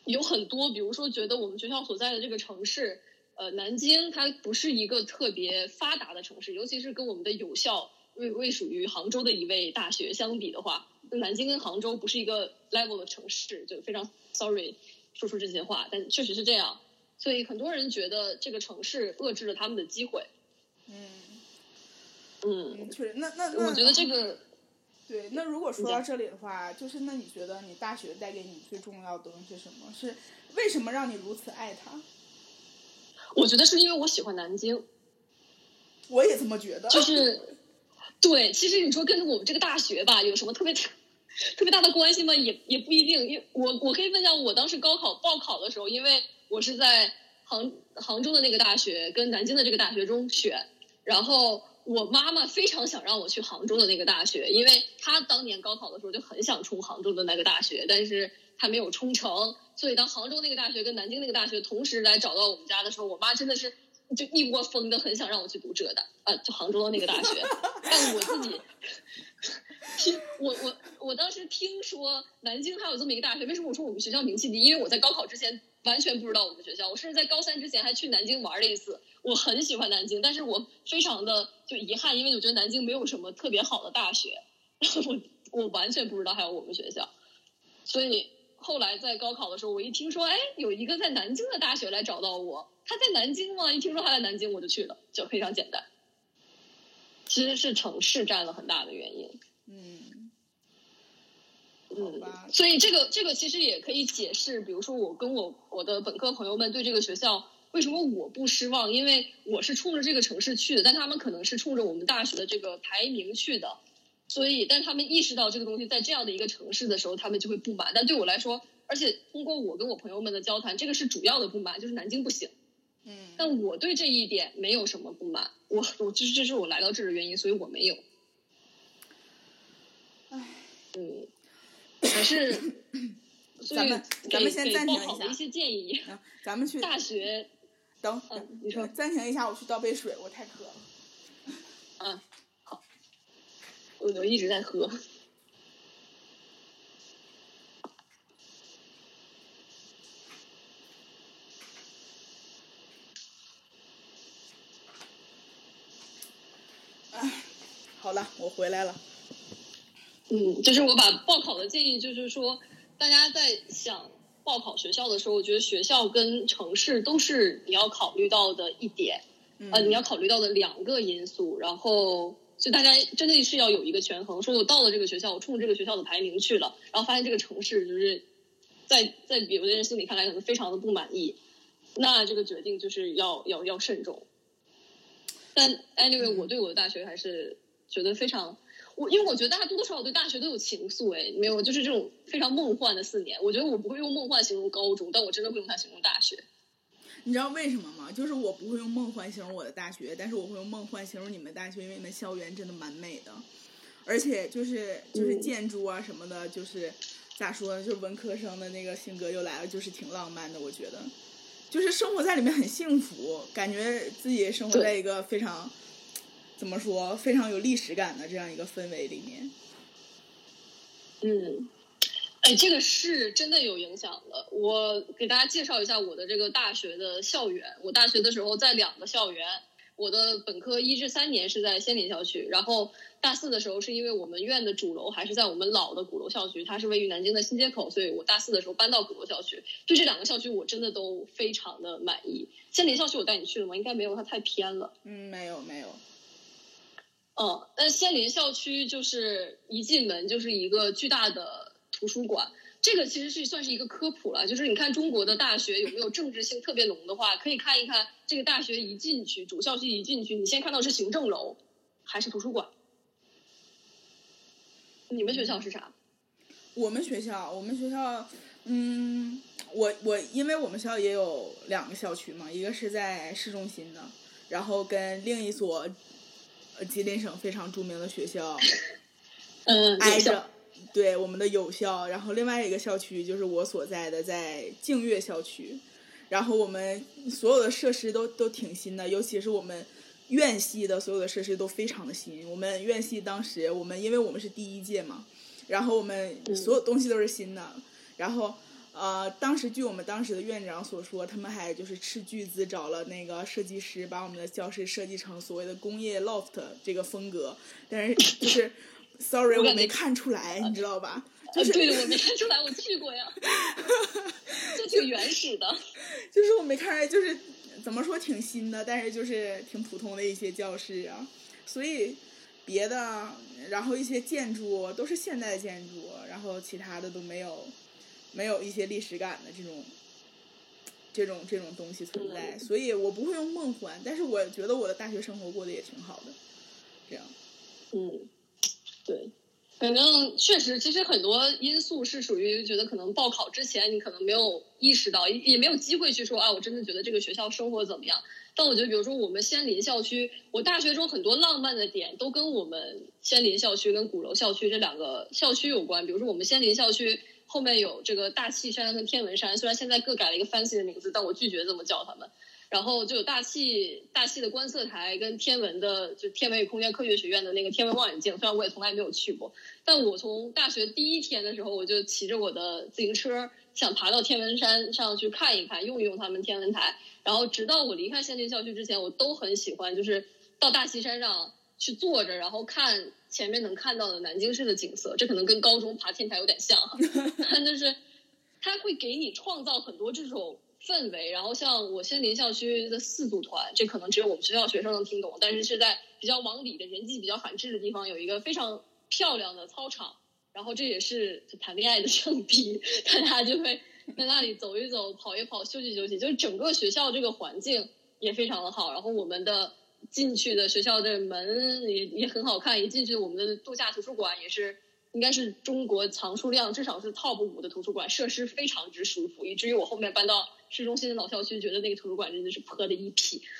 有很多，比如说觉得我们学校所在的这个城市，呃，南京它不是一个特别发达的城市，尤其是跟我们的有效未未属于杭州的一位大学相比的话，南京跟杭州不是一个 level 的城市，就非常 sorry 说出这些话，但确实是这样。所以很多人觉得这个城市遏制了他们的机会。嗯嗯，嗯，确实，那那那我觉得这个对，那如果说到这里的话，就是那你觉得你大学带给你最重要的东西是什么？是为什么让你如此爱它？我觉得是因为我喜欢南京，我也这么觉得。就是对，其实你说跟我们这个大学吧，有什么特别特别大的关系吗？也也不一定。因为我我可以分享，我当时高考报考的时候，因为我是在杭杭州的那个大学跟南京的这个大学中选，然后我妈妈非常想让我去杭州的那个大学，因为她当年高考的时候就很想冲杭州的那个大学，但是她没有冲成，所以当杭州那个大学跟南京那个大学同时来找到我们家的时候，我妈真的是就一窝蜂的很想让我去读浙大，呃，就杭州的那个大学，但我自己。听我我我当时听说南京还有这么一个大学，为什么我说我们学校名气低？因为我在高考之前完全不知道我们学校，我甚至在高三之前还去南京玩了一次。我很喜欢南京，但是我非常的就遗憾，因为我觉得南京没有什么特别好的大学，我我完全不知道还有我们学校，所以后来在高考的时候，我一听说哎有一个在南京的大学来找到我，他在南京吗？一听说他在南京，我就去了，就非常简单。其实是城市占了很大的原因。嗯，嗯，所以这个这个其实也可以解释，比如说我跟我我的本科朋友们对这个学校为什么我不失望，因为我是冲着这个城市去的，但他们可能是冲着我们大学的这个排名去的，所以但他们意识到这个东西在这样的一个城市的时候，他们就会不满。但对我来说，而且通过我跟我朋友们的交谈，这个是主要的不满，就是南京不行。嗯，但我对这一点没有什么不满，我我这是这是我来到这儿的原因，所以我没有。唉，嗯，还是 咱们咱们先暂停一下一些建议。啊，咱们去大学，等，嗯，你说，暂停一下，我去倒杯水，我太渴了。嗯，好，我我一直在喝。好了，我回来了。嗯，就是我把报考的建议，就是说，大家在想报考学校的时候，我觉得学校跟城市都是你要考虑到的一点，嗯呃，你要考虑到的两个因素。然后，所以大家真的是要有一个权衡，说我到了这个学校，我冲着这个学校的排名去了，然后发现这个城市就是在在有的人心里看来可能非常的不满意，那这个决定就是要要要慎重。但 anyway，我对我的大学还是觉得非常，我因为我觉得大家多多少少对大学都有情愫，哎，没有，就是这种非常梦幻的四年。我觉得我不会用梦幻形容高中，但我真的会用它形容大学。你知道为什么吗？就是我不会用梦幻形容我的大学，但是我会用梦幻形容你们大学，因为你们校园真的蛮美的，而且就是就是嗯建筑啊什么的，就是咋说呢，就是文科生的那个性格又来了，就是挺浪漫的，我觉得，就是生活在里面很幸福，感觉自己生活在一个非常怎么说非常有历史感的这样一个氛围里面。嗯，哎，这个是真的有影响的。我给大家介绍一下我的这个大学的校园。我大学的时候在两个校园，我的本科一至三年是在仙林校区，然后大四的时候是因为我们院的主楼还是在我们老的鼓楼校区，它是位于南京的新街口，所以我大四的时候搬到鼓楼校区。对这两个校区我真的都非常的满意。仙林校区我带你去了吗？应该没有，它太偏了。嗯，没有没有，嗯，那仙林校区就是一进门就是一个巨大的图书馆，这个其实是算是一个科普了。就是你看中国的大学有没有政治性特别浓的话，可以看一看这个大学一进去，主校区一进去，你先看到是行政楼还是图书馆？你们学校是啥？我们学校，我们学校，嗯，我我因为我们学校也有两个校区嘛，一个是在市中心的，然后跟另一所吉林省非常著名的学校 嗯，挨着，对我们的有校，然后另外一个校区就是我所在的，在净月校区，然后我们所有的设施都都挺新的，尤其是我们院系的所有的设施都非常的新。我们院系当时我们因为我们是第一届嘛，然后我们所有东西都是新的，然后。呃，当时据我们当时的院长所说，他们还就是斥巨资找了那个设计师，把我们的教室设计成所谓的工业 loft 这个风格，但是就是，sorry，我我没看出来，你知道吧？就是对的，我没看出来，我去过呀，就挺原始的。就是我没看出来，就是怎么说挺新的，但是就是挺普通的一些教室啊，所以别的，然后一些建筑都是现代建筑，然后其他的都没有，没有一些历史感的这种，这种这种东西存在，嗯所以我不会用梦幻，但是我觉得我的大学生活过得也挺好的，这样，嗯，对，反正确实，其实很多因素是属于觉得可能报考之前你可能没有意识到，也也没有机会去说啊，我真的觉得这个学校生活怎么样。但我觉得，比如说我们仙林校区，我大学中很多浪漫的点都跟我们仙林校区跟鼓楼校区这两个校区有关。比如说我们仙林校区后面有这个大气山跟天文山，虽然现在各改了一个 fancy 的名字，但我拒绝这么叫他们。然后就有大气大气的观测台跟天文的，就天文与空间科学学院的那个天文望远镜，虽然我也从来没有去过，但我从大学第一天的时候，我就骑着我的自行车想爬到天文山上去看一看，用一用他们天文台。然后直到我离开仙林校区之前，我都很喜欢，就是到大西山上去坐着，然后看前面能看到的南京市的景色。这可能跟高中爬天台有点像哈，就是它会给你创造很多这种氛围。然后像我仙林校区的四组团，这可能只有我们学校学生能听懂，但是是在比较往里的人迹比较罕至的地方，有一个非常漂亮的操场。然后这也是谈恋爱的圣地，大家就会在那里走一走、跑一跑、休息休息。就是整个学校这个环境也非常的好，然后我们的进去的学校的门也也很好看，一进去我们的度假图书馆也是应该是中国藏书量至少是 top 五的图书馆，设施非常之舒服，以至于我后面搬到市中心的老校区，觉得那个图书馆真的是破的一批。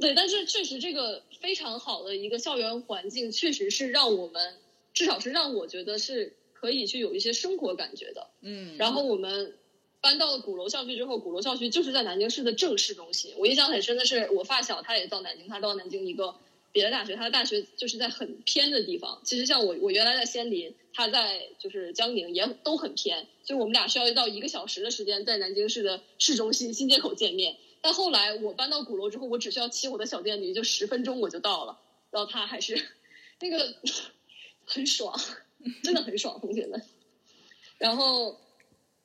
对，但是确实这个非常好的一个校园环境，确实是让我们，至少是让我觉得是可以去有一些生活感觉的。嗯，然后我们搬到了鼓楼校区之后，鼓楼校区就是在南京市的正市中心。我印象很深的是，我发小他也到南京，他到南京一个别的大学，他的大学就是在很偏的地方。其实像我，我原来在仙林，他在就是江宁，也都很偏，所以我们俩需要到一个小时的时间在南京市的市中心新街口见面。但后来我搬到鼓楼之后，我只需要骑我的小电驴，就十分钟我就到了。然后他还是那个 很爽，真的很爽，同学们。然后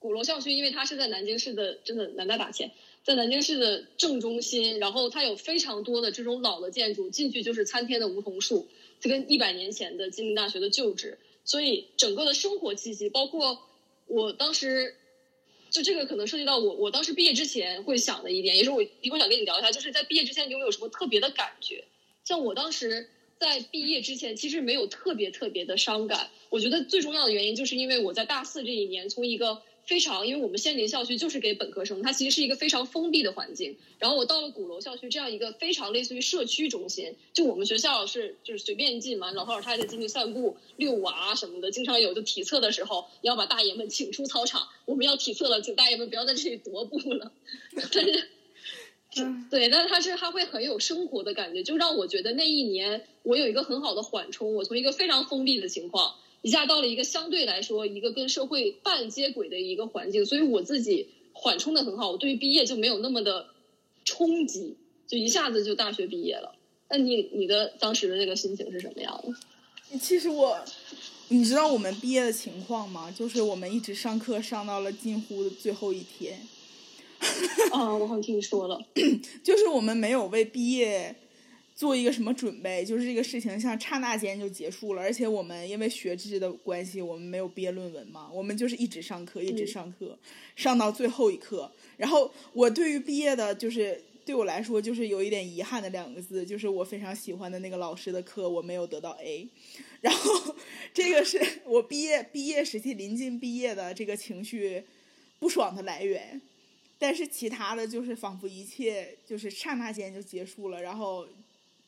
鼓楼校区，因为它是在南京市的，真的南大打钱，在南京市的正中心。然后它有非常多的这种老的建筑，进去就是参天的梧桐树，就跟一百年前的金陵大学的旧址。所以整个的生活气息，包括我当时。就这个可能涉及到我，我当时毕业之前会想的一点，也是我一会儿想跟你聊一下，就是在毕业之前你有没有什么特别的感觉？像我当时在毕业之前，其实没有特别特别的伤感。我觉得最重要的原因，就是因为我在大四这一年，从一个。非常，因为我们仙林校区就是给本科生，它其实是一个非常封闭的环境。然后我到了鼓楼校区这样一个非常类似于社区中心，就我们学校是就是随便进嘛，老头老太太进去散步、遛娃什么的，经常有就体测的时候，要把大爷们请出操场，我们要体测了，请大爷们不要在这里踱步了。但是，对，但是它是它会很有生活的感觉，就让我觉得那一年我有一个很好的缓冲，我从一个非常封闭的情况。一下到了一个相对来说一个跟社会半接轨的一个环境，所以我自己缓冲的很好，我对于毕业就没有那么的冲击，就一下子就大学毕业了。那你你的当时的那个心情是什么样的？其实我，你知道我们毕业的情况吗？就是我们一直上课上到了近乎最后一天。啊，我好像听你说了，就是我们没有为毕业。做一个什么准备？就是这个事情像刹那间就结束了，而且我们因为学制的关系，我们没有毕业论文嘛，我们就是一直上课，一直上课，上到最后一刻。然后我对于毕业的，就是对我来说就是有一点遗憾的两个字，就是我非常喜欢的那个老师的课我没有得到 A。然后这个是 我毕业毕业时期临近毕业的这个情绪不爽的来源。但是其他的就是仿佛一切就是刹那间就结束了，然后。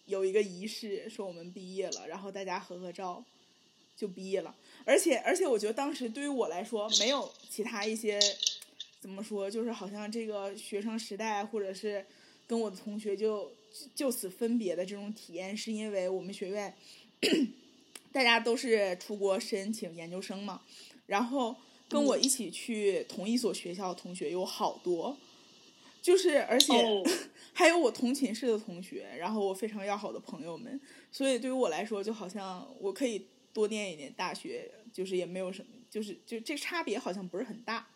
有一个仪式，说我们毕业了，然后大家合合照，就毕业了。而且，而且，我觉得当时对于我来说，没有其他一些，怎么说，就是好像这个学生时代，或者是跟我的同学就就此分别的这种体验，是因为我们学院大家都是出国申请研究生嘛，然后跟我一起去同一所学校的同学有好多。就是，而且 还有我同寝室的同学，然后我非常要好的朋友们，所以对于我来说，就好像我可以多念一点大学，就是也没有什么，就是就这差别好像不是很大。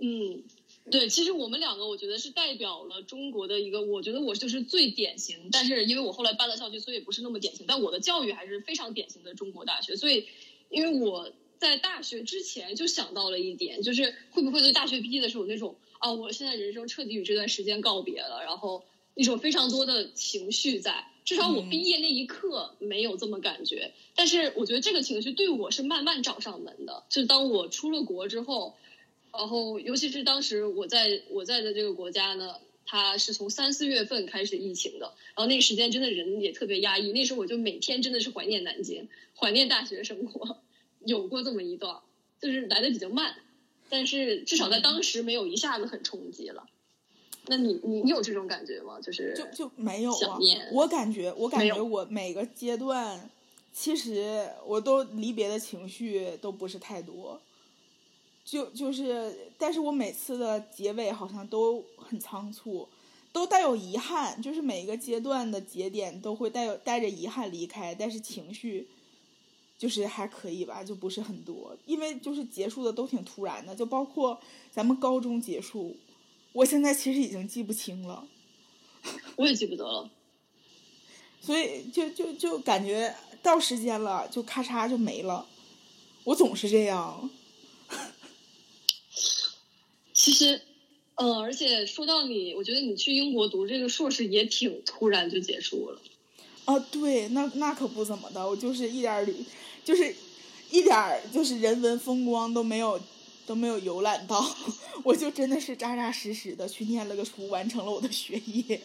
嗯，对，其实我们两个我觉得是代表了中国的一个，我觉得我就是最典型，但是因为我后来搬了校区，所以不是那么典型，但我的教育还是非常典型的中国大学，所以因为我在大学之前就想到了一点，就是会不会对大学毕业的时候那种。啊，我现在人生彻底与这段时间告别了，然后一种非常多的情绪在。至少我毕业那一刻没有这么感觉，但是我觉得这个情绪对我是慢慢找上门的。就当我出了国之后，然后尤其是当时我在我在的这个国家呢，它是从三四月份开始疫情的，然后那个时间真的人也特别压抑。那时候我就每天真的是怀念南京，怀念大学生活，有过这么一段，就是来的比较慢。但是至少在当时没有一下子很冲击了，那你你你有这种感觉吗？就是就就没有啊。我感觉我感觉我每个阶段，其实我都离别的情绪都不是太多，就就是，但是我每次的结尾好像都很仓促，都带有遗憾，就是每一个阶段的节点都会带有带着遗憾离开，但是情绪。就是还可以吧，就不是很多，因为就是结束的都挺突然的，就包括咱们高中结束，我现在其实已经记不清了，我也记不得了，所以就就就感觉到时间了，就咔嚓就没了。我总是这样。其实，呃，而且说到你，我觉得你去英国读这个硕士也挺突然就结束了。啊，对，那那可不怎么的，我就是一点儿，就是一点儿就是人文风光都没有都没有游览到，我就真的是扎扎实实的去念了个书，完成了我的学业，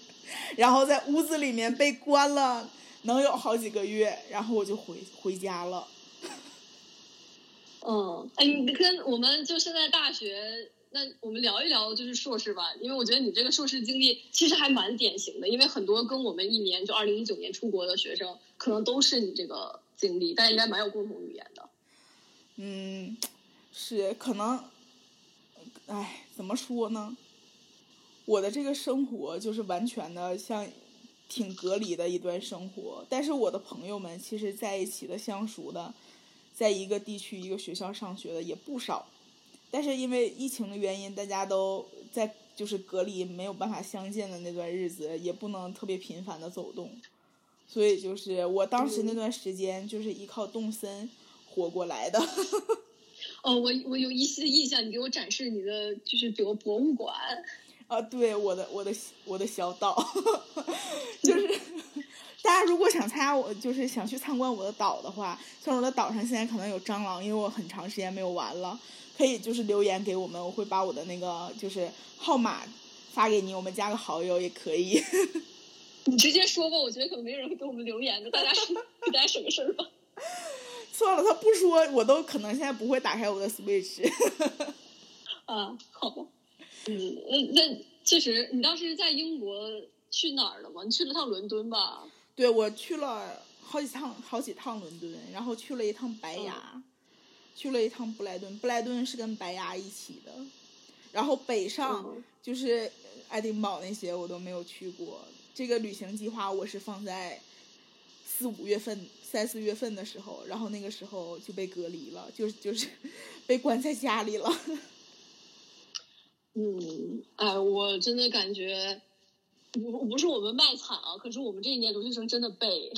然后在屋子里面被关了能有好几个月，然后我就回回家了。嗯，哎，你跟我们就现在大学。那我们聊一聊就是硕士吧，因为我觉得你这个硕士经历其实还蛮典型的，因为很多跟我们一年就二零一九年出国的学生，可能都是你这个经历，但应该蛮有共同语言的。嗯，是可能，哎，怎么说呢？我的这个生活就是完全的像挺隔离的一段生活，但是我的朋友们其实在一起的、相熟的，在一个地区一个学校上学的也不少。但是因为疫情的原因，大家都在就是隔离，没有办法相见的那段日子，也不能特别频繁的走动，所以就是我当时那段时间就是依靠动森活过来的。哦，我我有一些印象，你给我展示你的就是比如博物馆。啊，对，我的我的我的小岛，就是 大家如果想参加我，就是想去参观我的岛的话，虽然我的岛上现在可能有蟑螂，因为我很长时间没有玩了。可以就是留言给我们，我会把我的那个就是号码发给你，我们加个好友也可以。你直接说吧，我觉得可能没有人会给我们留言的，大家给大家省个事儿吧。算了，他不说，我都可能现在不会打开我的 Switch。啊，好吧。嗯，那那确实，你当时在英国去哪儿了吗？你去了趟伦敦吧？对，我去了好几趟，好几趟伦敦，然后去了一趟白崖。去了一趟布莱顿，布莱顿是跟白牙一起的，然后北上就是爱丁堡那些我都没有去过。这个旅行计划我是放在四五月份、三四月份的时候，然后那个时候就被隔离了，就就是 被关在家里了。嗯，哎，我真的感觉不不是我们卖惨啊，可是我们这一年留学生真的背，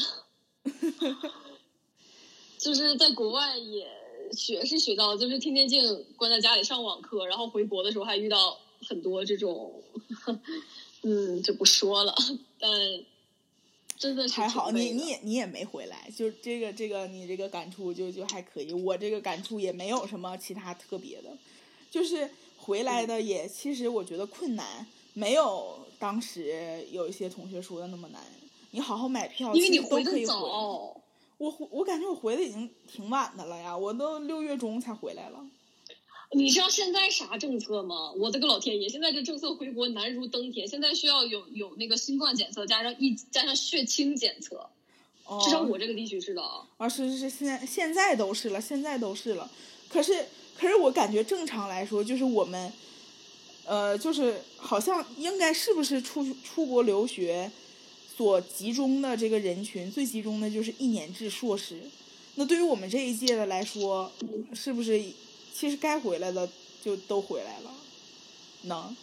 就是在国外也。学是学到，就是天天净关在家里上网课，然后回国的时候还遇到很多这种，嗯，就不说了。但真的还好，你你也你也没回来，就这个这个你这个感触就就还可以。我这个感触也没有什么其他特别的，就是回来的也其实我觉得困难没有当时有一些同学说的那么难。你好好买票，因为你回的早。我我感觉我回的已经挺晚的了呀，我都六月中才回来了。你知道现在啥政策吗？我的个老天爷！现在这政策回国难如登天，现在需要有有那个新冠检测，加上一加上血清检测。哦。至少我这个地区是的。啊，是是是，现在现在都是了，现在都是了。可是可是我感觉正常来说，就是我们，呃，就是好像应该是不是出出国留学？所集中的这个人群，最集中的就是一年制硕士。那对于我们这一届的来说，是不是其实该回来的就都回来了？能？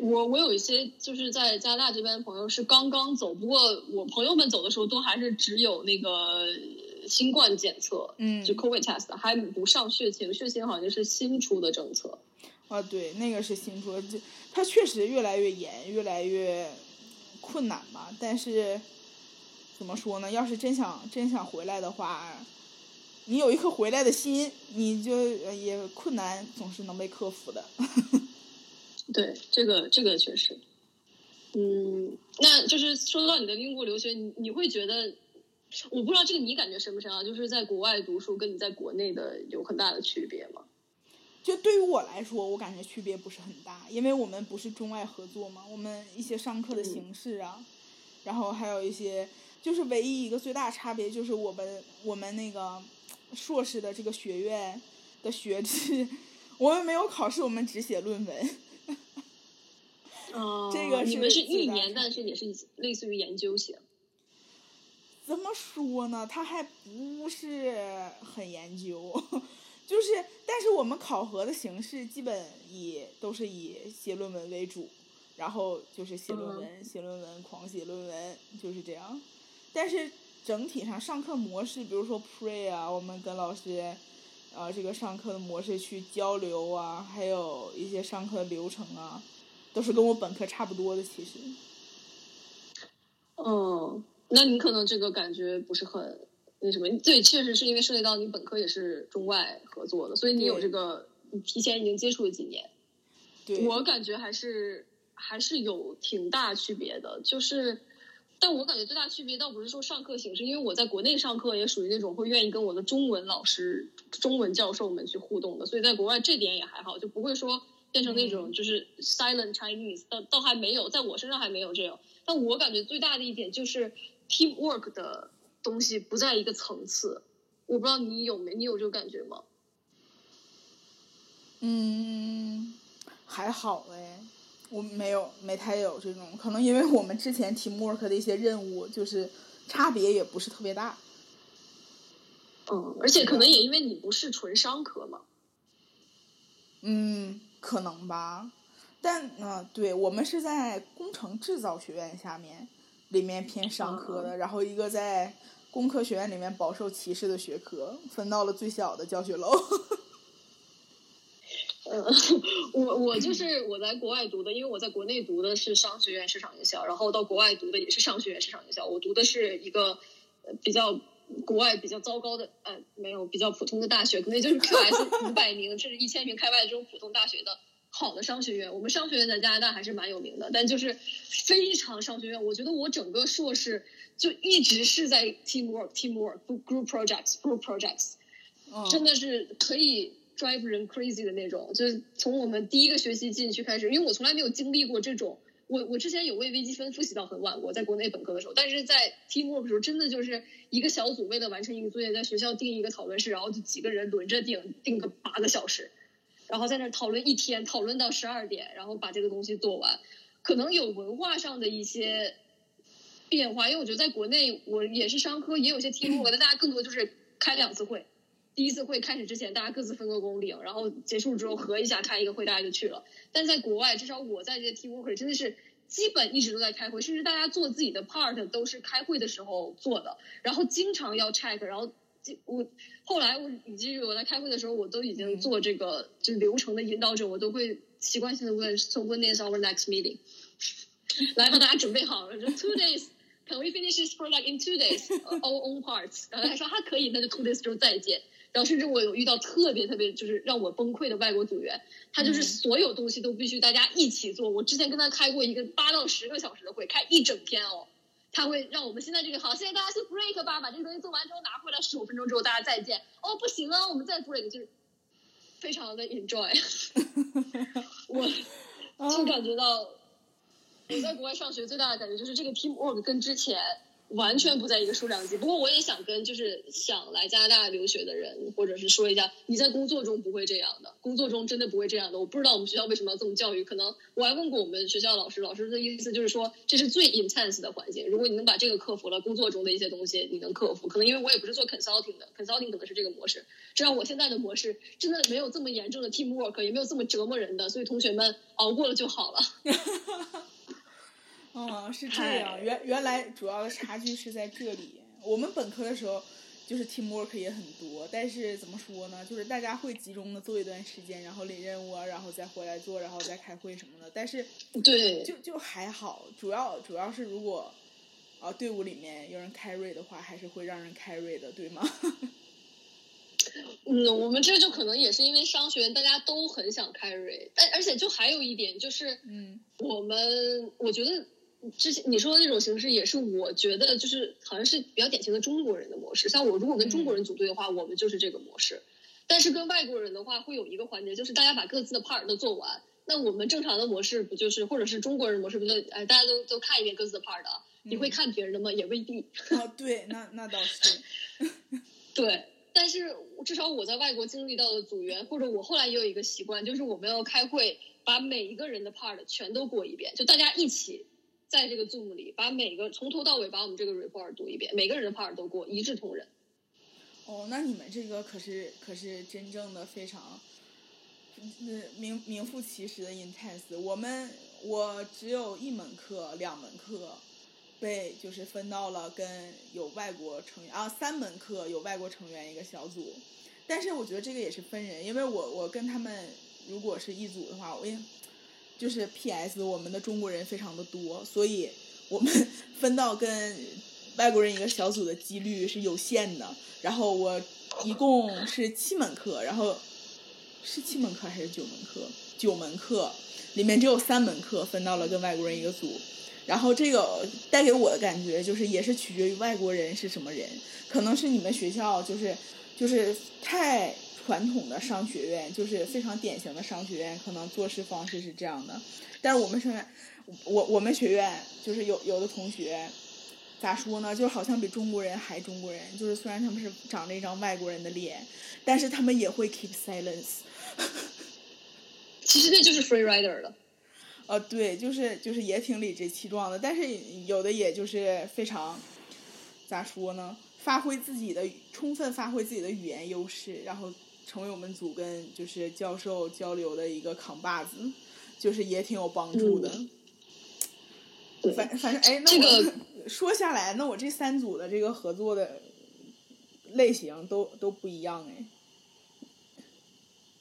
我我有一些就是在加拿大这边的朋友是刚刚走，不过我朋友们走的时候都还是只有那个新冠检测，嗯，就 COVID test，还不上血清，血清好像是新出的政策。啊，对，那个是新出的，这它确实越来越严，越来越。困难吧，但是怎么说呢？要是真想真想回来的话，你有一颗回来的心，你就也困难总是能被克服的。对，这个这个确实。嗯，那就是说到你的英国留学，你你会觉得，我不知道这个你感觉深不深啊？就是在国外读书跟你在国内的有很大的区别吗？就对于我来说，我感觉区别不是很大，因为我们不是中外合作嘛，我们一些上课的形式啊，然后还有一些，就是唯一一个最大差别就是我们我们那个硕士的这个学院的学制，我们没有考试，我们只写论文。哦，这个你们是一年，但是也是类似于研究型。怎么说呢？他还不是很研究。就是，但是我们考核的形式基本以都是以写论文为主，然后就是写论文，写论文，狂写论文，就是这样。但是整体上上课模式，比如说 pre 啊，我们跟老师，呃，这个上课的模式去交流啊，还有一些上课流程啊，都是跟我本科差不多的，其实。嗯，那你可能这个感觉不是很那什么？对，确实是因为涉及到你本科也是中外合作的，所以你有这个你提前已经接触了几年。对。我感觉还是还是有挺大区别的，就是，但我感觉最大区别倒不是说上课形式，因为我在国内上课也属于那种会愿意跟我的中文老师、中文教授们去互动的，所以在国外这点也还好，就不会说变成那种就是 silent Chinese，倒倒还没有，在我身上还没有这样。但我感觉最大的一点就是 teamwork 的东西不在一个层次，我不知道你有没你有这个感觉吗？嗯，还好哎，我没有没太有这种，可能因为我们之前 teamwork 的一些任务就是差别也不是特别大。嗯，而且可能也因为你不是纯商科嘛。嗯，可能吧。但嗯，对我们是在工程制造学院下面，里面偏商科的，然后一个在工科学院里面饱受歧视的学科，分到了最小的教学楼。嗯，我我就是我在国外读的，因为我在国内读的是商学院市场营销，然后到国外读的也是商学院市场营销。我读的是一个比较国外比较糟糕的，呃，没有比较普通的大学，可能就是 QS 五百名甚至一千名开外的这种普通大学的。好的商学院，我们商学院在加拿大还是蛮有名的，但就是非常商学院。我觉得我整个硕士就一直是在 teamwork、teamwork、group projects、group projects，真的是可以 drive 人 crazy 的那种。就是从我们第一个学期进去开始，因为我从来没有经历过这种。我我之前有为微积分复习到很晚，我在国内本科的时候，但是在 teamwork 的时候，真的就是一个小组为了完成一个作业，在学校定一个讨论室，然后就几个人轮着定，定个八个小时。然后在那讨论一天，讨论到十二点，然后把这个东西做完，可能有文化上的一些变化。因为我觉得在国内，我也是商科，也有些 teamwork，，但大家更多就是开两次会。第一次会开始之前，大家各自分个工领，然后结束之后合一下开一个会，大家就去了。但在国外，至少我在这些 team work 真的是基本一直都在开会，甚至大家做自己的 part 都是开会的时候做的，然后经常要 check，然后。我后来我以及我在开会的时候，我都已经做这个就流程的引导者，我都会习惯性的问：So when is our next meeting？来帮大家准备好了，就 two days，can we finish this project in two days？All own parts。然后他说他可以，那就 two days 之后再见。然后甚至我有遇到特别特别就是让我崩溃的外国组员，他就是所有东西都必须大家一起做。我之前跟他开过一个八到十个小时的会，开一整天哦。他会让我们现在这个好，现在大家去 break 吧，把这个东西做完之后拿回来，十五分钟之后大家再见。哦，不行啊，我们再 break，就是非常的 enjoy。我 就感觉到我在国外上学最大的感觉就是这个 team work 跟之前。完全不在一个数量级。不过我也想跟就是想来加拿大留学的人，或者是说一下，你在工作中不会这样的，工作中真的不会这样的。我不知道我们学校为什么要这么教育，可能我还问过我们学校老师，老师的意思就是说这是最 intense 的环境。如果你能把这个克服了，工作中的一些东西你能克服。可能因为我也不是做 consulting 的，consulting 可能是这个模式。至少我现在的模式真的没有这么严重的 team work，也没有这么折磨人的，所以同学们熬过了就好了。哦，是这样。原原来主要的差距是在这里。我们本科的时候，就是 teamwork 也很多，但是怎么说呢？就是大家会集中的做一段时间，然后领任务啊，然后再回来做，然后再开会什么的。但是，对，就就还好。主要主要是如果，啊，队伍里面有人 carry 的话，还是会让人 carry 的，对吗？嗯，我们这就可能也是因为商学院大家都很想 carry，但而且就还有一点就是，嗯，我们我觉得。之前你说的那种形式也是，我觉得就是好像是比较典型的中国人的模式。像我如果跟中国人组队的话，我们就是这个模式。但是跟外国人的话，会有一个环节，就是大家把各自的 part 都做完。那我们正常的模式不就是，或者是中国人模式不就，哎，大家都都看一遍各自的 part。你会看别人的吗？也未必。啊，对，那那倒是。对，但是至少我在外国经历到的组员，或者我后来也有一个习惯，就是我们要开会，把每一个人的 part 全都过一遍，就大家一起。在这个 Zoom 里，把每个从头到尾把我们这个 report 读一遍，每个人的 part 都过，一视同仁。哦，那你们这个可是可是真正的非常，嗯名名副其实的 intense。我们我只有一门课，两门课被就是分到了跟有外国成员啊，三门课有外国成员一个小组，但是我觉得这个也是分人，因为我我跟他们如果是一组的话，我也就是 P.S. 我们的中国人非常的多，所以我们 分到跟外国人一个小组的几率是有限的。然后我一共是七门课，然后是七门课还是九门课？九门课里面只有三门课分到了跟外国人一个组。然后这个带给我的感觉就是，也是取决于外国人是什么人，可能是你们学校就是就是太。传统的商学院就是非常典型的商学院，可能做事方式是这样的。但是我们学院，我我们学院就是有有的同学，咋说呢？就好像比中国人还中国人。就是虽然他们是长着一张外国人的脸，但是他们也会 keep silence。其实那就是 free rider 了。呃，对，就是就是也挺理直气壮的，但是有的也就是非常，咋说呢？发挥自己的充分发挥自己的语言优势，然后。成为我们组跟就是教授交流的一个扛把子，就是也挺有帮助的。反反正哎，那我说下来，那我这三组的这个合作的类型都都不一样哎。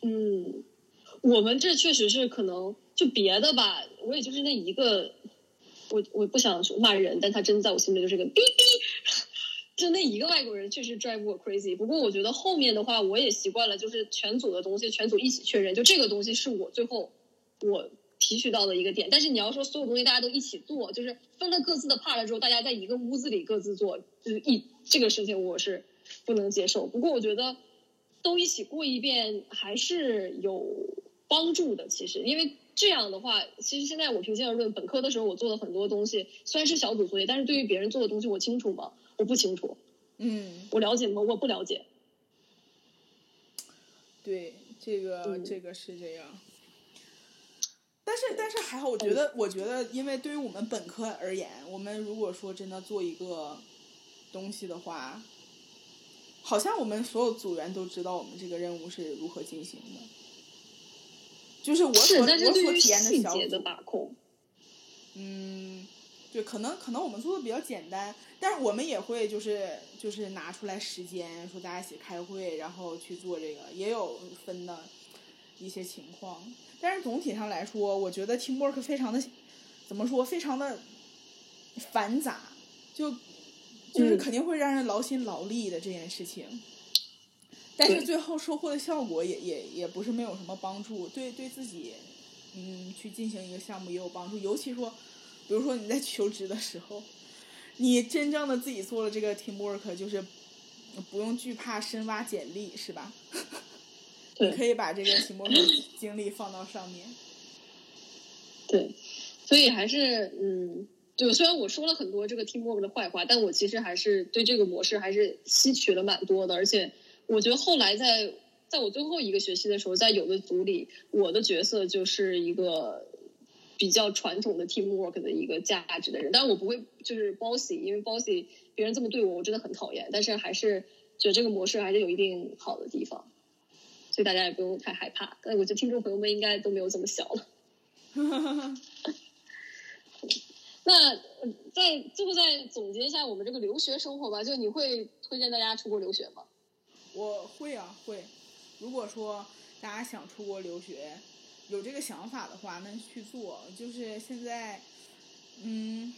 嗯，我们这确实是可能就别的吧，我也就是那一个，我我不想说骂人，但他真的在我心里就是个逼逼。就那一个外国人确实 drive 我 crazy，不过我觉得后面的话我也习惯了，就是全组的东西全组一起确认，就这个东西是我最后我提取到的一个点。但是你要说所有东西大家都一起做，就是分了各自的 part 之后，大家在一个屋子里各自做，就是一这个事情我是不能接受。不过我觉得都一起过一遍还是有帮助的，其实因为这样的话，其实现在我平心而论，本科的时候我做的很多东西虽然是小组作业，但是对于别人做的东西我清楚吗？我不清楚，嗯，我了解吗？我不了解。对，这个这个是这样。但是但是还好，我觉得我觉得，因为对于我们本科而言，我们如果说真的做一个东西的话，好像我们所有组员都知道我们这个任务是如何进行的。就是我所我所体验的小组，嗯。对，可能可能我们做的比较简单，但是我们也会就是就是拿出来时间，说大家一起开会，然后去做这个，也有分的一些情况。但是总体上来说，我觉得 teamwork 非常的怎么说，非常的繁杂，就就是肯定会让人劳心劳力的这件事情。但是最后收获的效果也也也不是没有什么帮助，对对自己嗯去进行一个项目也有帮助，尤其说。比如说你在求职的时候，你真正的自己做了这个 teamwork，就是不用惧怕深挖简历，是吧？你可以把这个 teamwork 经历放到上面。对，所以还是嗯，就虽然我说了很多这个 teamwork 的坏话，但我其实还是对这个模式还是吸取了蛮多的，而且我觉得后来在在我最后一个学期的时候，在有的组里，我的角色就是一个。比较传统的 teamwork 的一个价值的人，但是我不会就是 bossy，因为 bossy 别人这么对我，我真的很讨厌。但是还是觉得这个模式还是有一定好的地方，所以大家也不用太害怕。但我觉得听众朋友们应该都没有这么小了。那在最后再总结一下我们这个留学生活吧，就你会推荐大家出国留学吗？我会啊，会。如果说大家想出国留学。有这个想法的话，那去做。就是现在，嗯，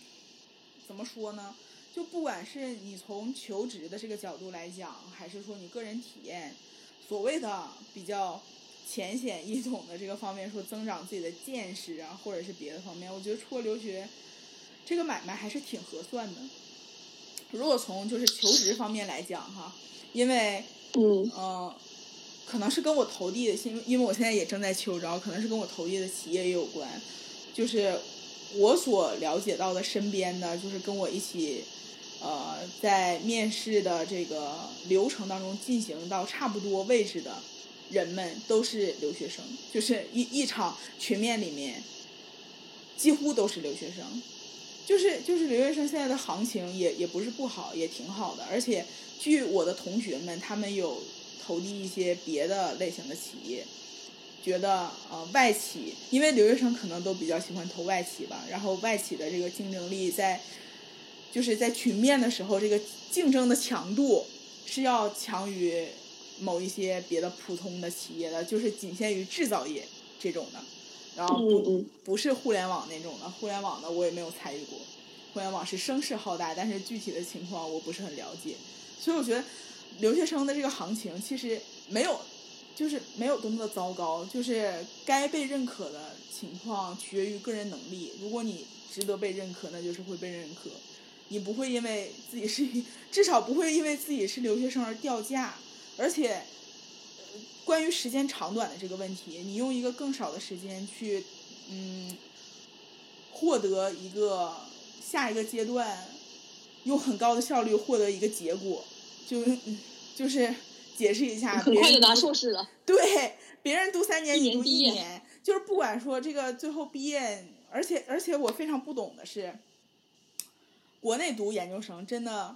怎么说呢？就不管是你从求职的这个角度来讲，还是说你个人体验，所谓的比较浅显易懂的这个方面，说增长自己的见识啊，或者是别的方面，我觉得出国留学这个买卖还是挺合算的。如果从就是求职方面来讲哈，因为嗯呃。可能是跟我投递的，因因为我现在也正在秋招，可能是跟我投递的企业也有关。就是我所了解到的身边的，就是跟我一起，呃，在面试的这个流程当中进行到差不多位置的人们，都是留学生。就是一一场群面里面，几乎都是留学生。就是就是留学生现在的行情也也不是不好，也挺好的。而且据我的同学们，他们有。投递一些别的类型的企业，觉得呃外企，因为留学生可能都比较喜欢投外企吧，然后外企的这个竞争力在，就是在群面的时候，这个竞争的强度是要强于某一些别的普通的企业的，就是仅限于制造业这种的，然后不不是互联网那种的，互联网的我也没有参与过，互联网是声势浩大，但是具体的情况我不是很了解，所以我觉得留学生的这个行情其实没有。就是没有多么的糟糕，就是该被认可的情况取决于个人能力。如果你值得被认可，那就是会被认可。你不会因为自己是，至少不会因为自己是留学生而掉价。而且，关于时间长短的这个问题，你用一个更少的时间去，嗯，获得一个下一个阶段，用很高的效率获得一个结果，就就是。解释一下，很快就拿硕士了。对，别人读三年，你读一年，就是不管说这个最后毕业，而且而且我非常不懂的是，国内读研究生真的，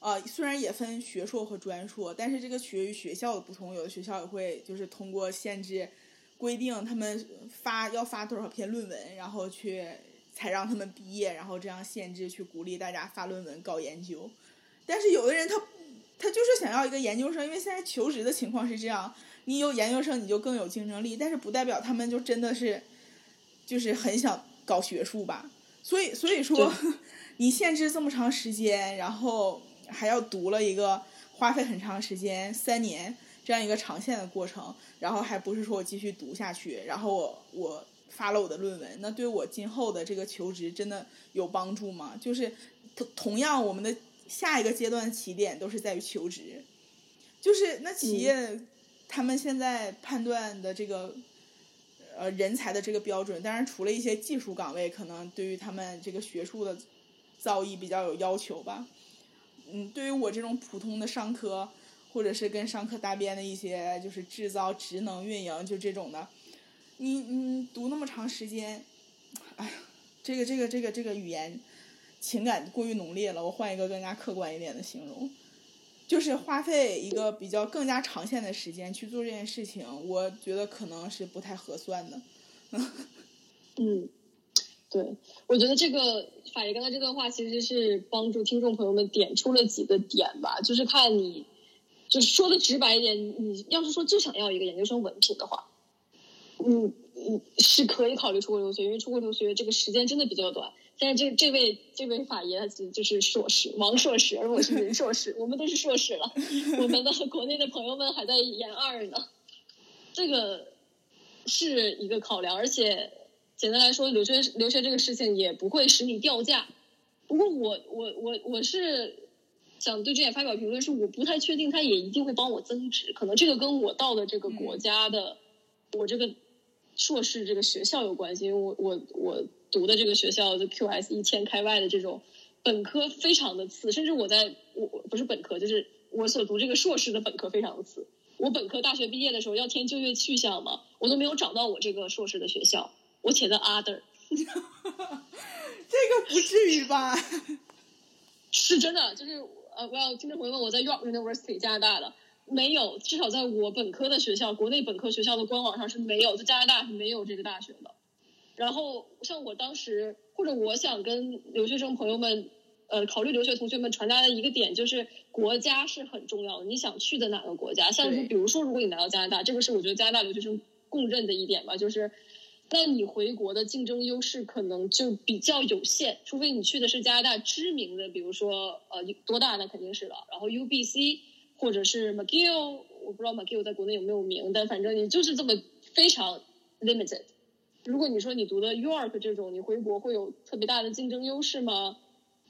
呃，虽然也分学硕和专硕，但是这个取决于学校的不同，有的学校也会就是通过限制规定，他们发要发多少篇论文，然后去才让他们毕业，然后这样限制去鼓励大家发论文搞研究，但是有的人他。他就是想要一个研究生，因为现在求职的情况是这样，你有研究生你就更有竞争力，但是不代表他们就真的是，就是很想搞学术吧。所以所以说，你限制这么长时间，然后还要读了一个花费很长时间三年这样一个长线的过程，然后还不是说我继续读下去，然后我我发了我的论文，那对我今后的这个求职真的有帮助吗？就是同同样我们的。下一个阶段的起点都是在于求职，就是那企业，他们现在判断的这个，呃，人才的这个标准，当然除了一些技术岗位，可能对于他们这个学术的造诣比较有要求吧。嗯，对于我这种普通的商科，或者是跟商科搭边的一些，就是制造、职能、运营，就这种的，你你读那么长时间，哎呀，这个这个这个这个语言。情感过于浓烈了，我换一个更加客观一点的形容，就是花费一个比较更加长线的时间去做这件事情，我觉得可能是不太合算的。嗯，对，我觉得这个法爷刚才这段话其实是帮助听众朋友们点出了几个点吧，就是看你，就是说的直白一点，你要是说就想要一个研究生文凭的话，嗯嗯，是可以考虑出国留学，因为出国留学这个时间真的比较短。但是这这位这位法爷就是硕士，王硕士，而我是林硕士，我们都是硕士了。我们的国内的朋友们还在研二呢，这个是一个考量。而且简单来说，留学留学这个事情也不会使你掉价。不过我我我我是想对这点发表评论，是我不太确定他也一定会帮我增值。可能这个跟我到的这个国家的我这个硕士这个学校有关系，因为我我我。读的这个学校就 QS 一千开外的这种本科非常的次，甚至我在我不是本科，就是我所读这个硕士的本科非常的次。我本科大学毕业的时候要填就业去向嘛，我都没有找到我这个硕士的学校，我填的 other。这个不至于吧？是真的，就是呃，我要听众朋友问我在 York University 加拿大的没有，至少在我本科的学校，国内本科学校的官网上是没有，在加拿大是没有这个大学的。然后，像我当时，或者我想跟留学生朋友们，呃，考虑留学同学们传达的一个点，就是国家是很重要的。你想去的哪个国家？像比如说，如果你来到加拿大，这个是我觉得加拿大留学生共认的一点吧，就是，那你回国的竞争优势可能就比较有限，除非你去的是加拿大知名的，比如说，呃，多大那肯定是了。然后 U B C 或者是 McGill，我不知道 McGill 在国内有没有名，但反正你就是这么非常 limited。如果你说你读的 York 这种，你回国会有特别大的竞争优势吗？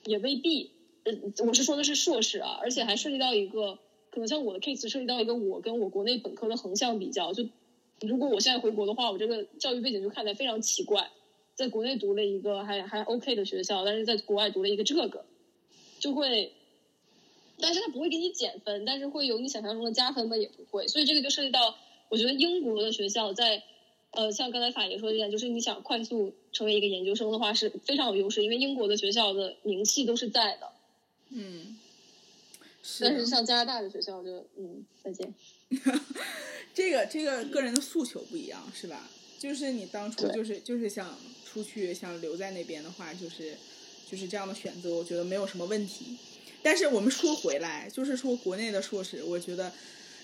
也未必。呃，我是说的是硕士啊，而且还涉及到一个，可能像我的 case 涉及到一个我跟我国内本科的横向比较。就如果我现在回国的话，我这个教育背景就看起来非常奇怪。在国内读了一个还还 OK 的学校，但是在国外读了一个这个，就会，但是他不会给你减分，但是会有你想象中的加分吗？也不会。所以这个就涉及到，我觉得英国的学校在。呃，像刚才法爷说的一点，就是你想快速成为一个研究生的话，是非常有优势，因为英国的学校的名气都是在的。嗯。但是像加拿大的学校就，嗯，再见。这 这个这个个人的诉求不一样，是吧？就是你当初就是就是想出去，想留在那边的话，就是就是这样的选择，我觉得没有什么问题。但是我们说回来，就是说国内的硕士，我觉得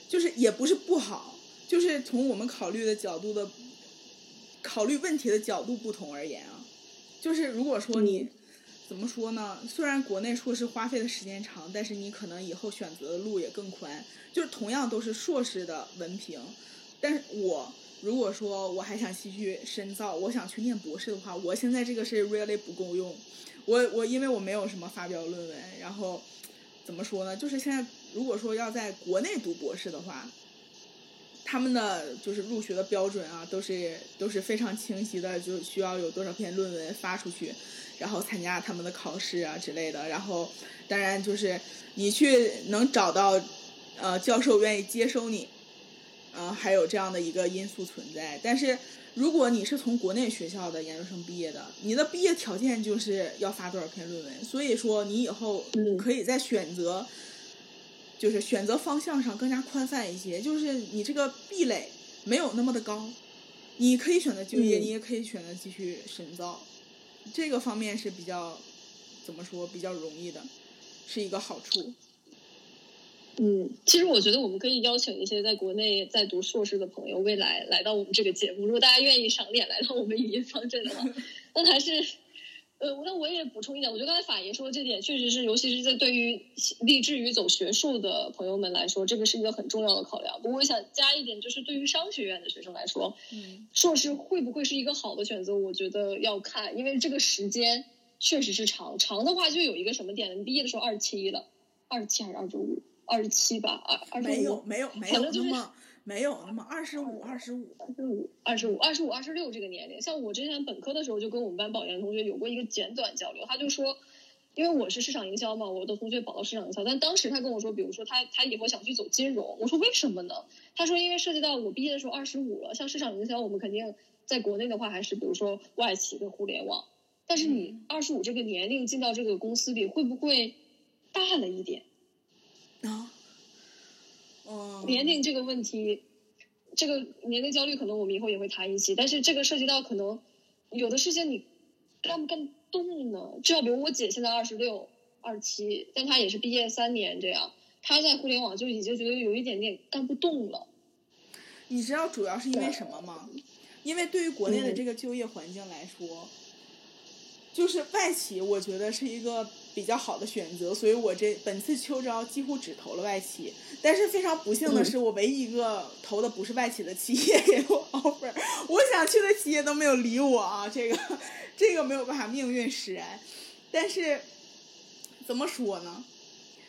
就是也不是不好，就是从我们考虑的角度的考虑问题的角度不同而言啊，就是如果说你、嗯怎么说呢？虽然国内硕士花费的时间长，但是你可能以后选择的路也更宽。就是同样都是硕士的文凭，但是我如果说我还想继续深造，我想去念博士的话，我现在这个是 really 不够用。我我因为我没有什么发表论文，然后怎么说呢？就是现在如果说要在国内读博士的话，他们的就是入学的标准啊，都是都是非常清晰的，就需要有多少篇论文发出去，然后参加他们的考试啊之类的。然后当然就是你去能找到呃教授愿意接收你，呃还有这样的一个因素存在。但是如果你是从国内学校的研究生毕业的，你的毕业条件就是要发多少篇论文，所以说你以后嗯可以在选择。就是选择方向上更加宽泛一些，就是你这个壁垒没有那么的高，你可以选择就业，嗯你也可以选择继续深造，这个方面是比较怎么说比较容易的，是一个好处。嗯，其实我觉得我们可以邀请一些在国内在读硕士的朋友，未来来到我们这个节目。如果大家愿意赏脸来到我们语音方阵的话，那还是，呃，那我也补充一点，我觉得刚才法爷说的这点，确实是，尤其是在对于立志于走学术的朋友们来说，这个是一个很重要的考量。不过我想加一点，就是对于商学院的学生来说，嗯硕士会不会是一个好的选择？我觉得要看，因为这个时间确实是长，长的话就有一个什么点，你毕业的时候二十七了，二十七还是二十五？二十七吧，二二十五。没有没有没有就是那么没有那么二十五二十五，二十五、二十五、二十五、二十六这个年龄，像我之前本科的时候就跟我们班保研同学有过一个简短交流，他就说，因为我是市场营销嘛，我的同学保到市场营销，但当时他跟我说，比如说他他以后想去走金融，我说为什么呢？他说因为涉及到我毕业的时候二十五了，像市场营销我们肯定在国内的话还是比如说外企跟互联网，但是你二十五这个年龄进到这个公司里会不会大了一点？啊，嗯，年龄这个问题，这个年龄焦虑可能我们以后也会谈一期，但是这个涉及到可能有的事情你干不干动呢？至少比如我姐现在二十六、二十七，但她也是毕业三年这样，她在互联网就已经觉得有一点点干不动了。你知道主要是因为什么吗？因为对于国内的嗯这个就业环境来说，就是外企，我觉得是一个比较好的选择，所以我这本次秋招几乎只投了外企。但是非常不幸的是，我唯一一个投的不是外企的企业给我 offer，我想去的企业都没有理我啊，这个这个没有办法命运使然。但是怎么说呢？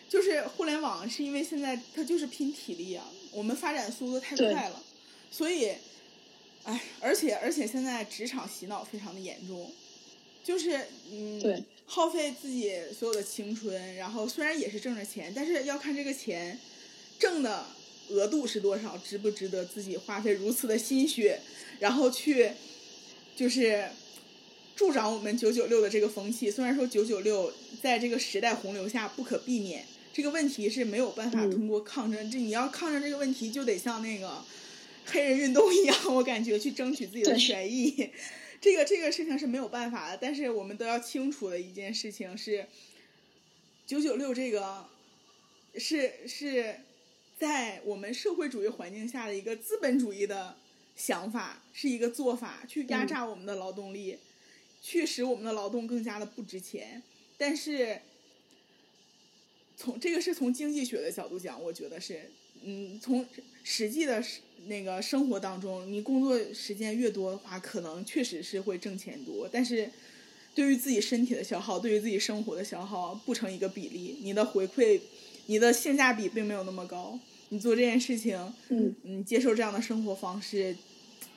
就是互联网是因为现在它就是拼体力啊，我们发展速度太快了，所以，哎，而且而且现在职场洗脑非常的严重，就是嗯，对，耗费自己所有的青春，然后虽然也是挣着钱，但是要看这个钱挣的额度是多少，值不值得自己花费如此的心血，然后去就是助长我们九九六的这个风气。虽然说九九六在这个时代洪流下不可避免，这个问题是没有办法嗯通过抗争，这你要抗争这个问题，就得像那个黑人运动一样，我感觉去争取自己的权益。这个这个事情是没有办法的，但是我们都要清楚的一件事情是，九九六这个是是在我们社会主义环境下的一个资本主义的想法，是一个做法，去压榨我们的劳动力，去使我们的劳动更加的不值钱。但是，从这个是从经济学的角度讲，我觉得是，嗯，从实际的那个生活当中，你工作时间越多的话，可能确实是会挣钱多，但是对于自己身体的消耗，对于自己生活的消耗不成一个比例，你的回馈，你的性价比并没有那么高。你做这件事情，嗯，你，接受这样的生活方式，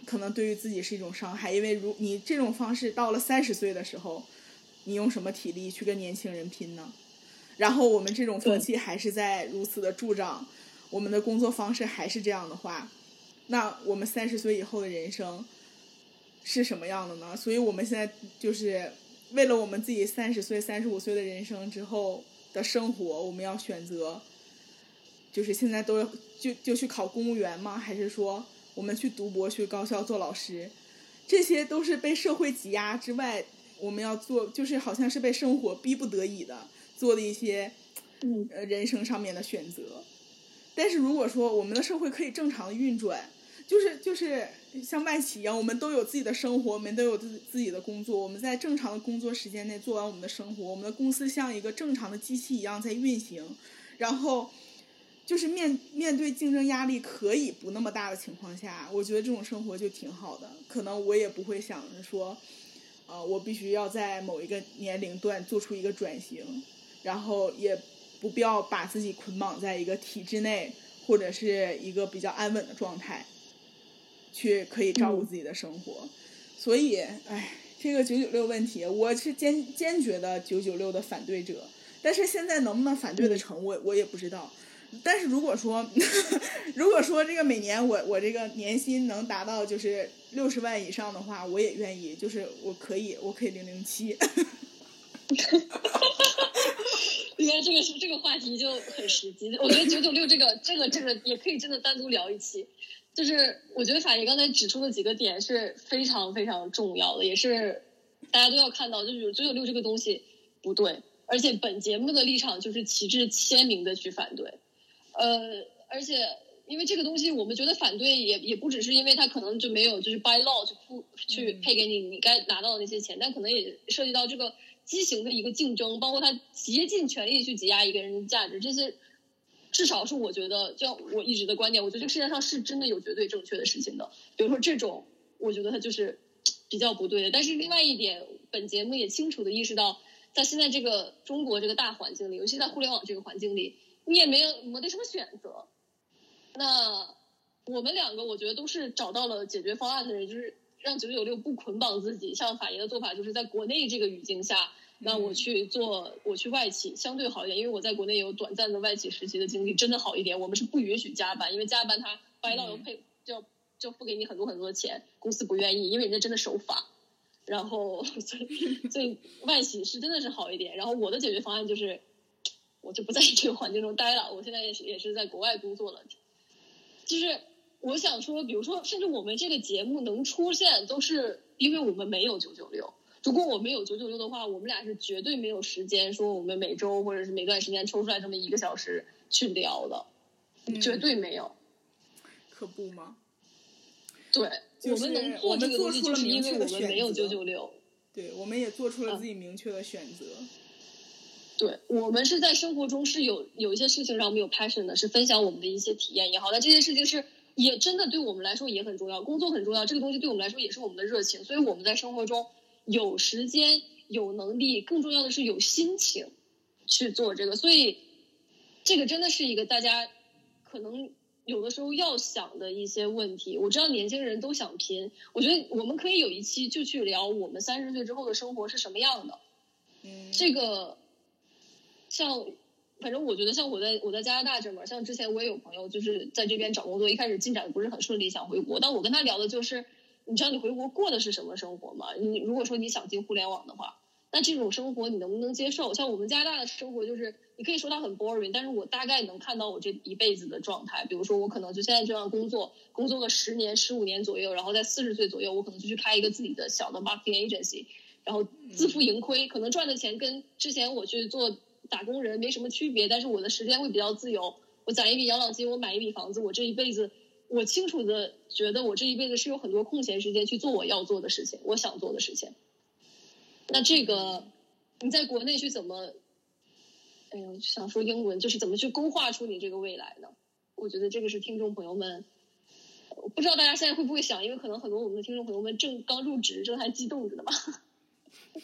可能对于自己是一种伤害，因为如你这种方式到了三十岁的时候，你用什么体力去跟年轻人拼呢？然后我们这种风气还是在如此的助长，我们的工作方式还是这样的话，那我们三十岁以后的人生是什么样的呢？所以我们现在就是为了我们自己三十岁、三十五岁的人生之后的生活，我们要选择就是现在都就就去考公务员吗？还是说我们去读博去高校做老师？这些都是被社会挤压之外，我们要做，就是好像是被生活逼不得已的做的一些，呃，人生上面的选择。但是如果说我们的社会可以正常的运转，就是就是像外企一样，我们都有自己的生活，我们都有自自己的工作，我们在正常的工作时间内做完我们的生活，我们的公司像一个正常的机器一样在运行，然后。就是面面对竞争压力可以不那么大的情况下，我觉得这种生活就挺好的。可能我也不会想着说，呃，我必须要在某一个年龄段做出一个转型，然后也不必要把自己捆绑在一个体制内或者是一个比较安稳的状态，去可以照顾自己的生活。所以，哎，这个九九六问题，我是坚坚决的九九六的反对者。但是现在能不能反对的成，我我也不知道。但是如果说，如果说这个每年我我这个年薪能达到就是六十万以上的话，我也愿意，就是我可以我可以零零七。你看这个是这个话题就很实际，我觉得九九六这个这个这个也可以真的单独聊一期。就是我觉得法爷刚才指出的几个点是非常非常重要的，也是大家都要看到，就是九九六这个东西不对，而且本节目的立场就是旗帜鲜明的去反对。呃，而且因为这个东西，我们觉得反对也也不只是因为他可能就没有就是 by law 去付去配给你你该拿到的那些钱，但可能也涉及到这个畸形的一个竞争，包括他竭尽全力去挤压一个人的价值，这些至少是我觉得，就我一直的观点，我觉得这个世界上是真的有绝对正确的事情的。比如说这种，我觉得它就是比较不对的。但是另外一点，本节目也清楚的意识到，在现在这个中国这个大环境里，尤其在互联网这个环境里。你也没有没得什么选择，那我们两个我觉得都是找到了解决方案的人，就是让九九六不捆绑自己。像法爷的做法，就是在国内这个语境下，那我去做，我去外企相对好一点，因为我在国内有短暂的外企实习的经历，真的好一点。我们是不允许加班，因为加班他掰到要配就要就付给你很多很多的钱，公司不愿意，因为人家真的守法。然后 所以所以外企是真的是好一点。然后我的解决方案就是。我就不在这个环境中待了，我现在也是也是在国外工作了。就是我想说，比如说，甚至我们这个节目能出现，都是因为我们没有九九六。如果我们有九九六的话，我们俩是绝对没有时间说我们每周或者是每段时间抽出来这么一个小时去聊的，绝对没有。可不吗？对，我们能做这个东西，就是因为我们没有九九六。对，我们也做出了自己明确的选择。对我们是在生活中是有有一些事情让我们有 passion 的，是分享我们的一些体验也好，那这些事情是也真的对我们来说也很重要，工作很重要，这个东西对我们来说也是我们的热情，所以我们在生活中有时间、有能力，更重要的是有心情去做这个，所以这个真的是一个大家可能有的时候要想的一些问题。我知道年轻人都想拼，我觉得我们可以有一期就去聊我们三十岁之后的生活是什么样的，嗯，这个。像，反正我觉得像我在我在加拿大这边，像之前我也有朋友就是在这边找工作，一开始进展不是很顺利，想回国。但我跟他聊的就是，你知道你回国过的是什么生活吗？你如果说你想进互联网的话，那这种生活你能不能接受？像我们加拿大的生活就是，你可以说它很 boring，但是我大概能看到我这一辈子的状态。比如说我可能就现在这样工作，工作个十年、十五年左右，然后在四十岁左右，我可能就去开一个自己的小的 marketing agency，然后自负盈亏，可能赚的钱跟之前我去做。打工人没什么区别，但是我的时间会比较自由。我攒一笔养老金，我买一笔房子，我这一辈子，我清楚的觉得我这一辈子是有很多空闲时间去做我要做的事情，我想做的事情。那这个你在国内去怎么？哎呦，想说英文，就是怎么去勾画出你这个未来呢？我觉得这个是听众朋友们，我不知道大家现在会不会想，因为可能很多我们的听众朋友们正刚入职，正还激动着呢嘛。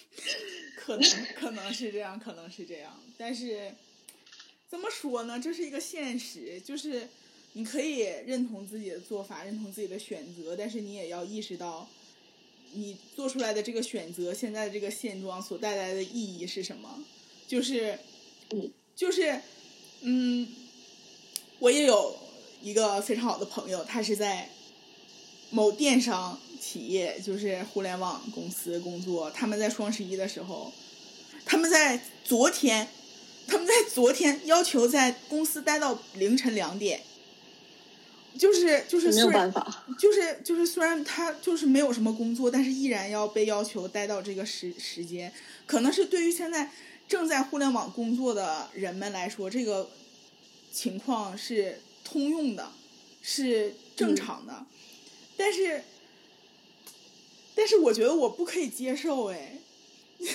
可能可能是这样，可能是这样，但是怎么说呢？这是一个现实，就是你可以认同自己的做法，认同自己的选择，但是你也要意识到，你做出来的这个选择，现在的这个现状所带来的意义是什么？就是，就是，嗯，我也有一个非常好的朋友，他是在某电商。企业就是互联网公司工作，他们在双十一的时候，他们在昨天他们在昨天要求在公司待到凌晨两点，就是就是没有虽然办法，就是就是虽然他就是没有什么工作，但是依然要被要求待到这个时时间，可能是对于现在正在互联网工作的人们来说，这个情况是通用的，是正常的，但是但是我觉得我不可以接受哎。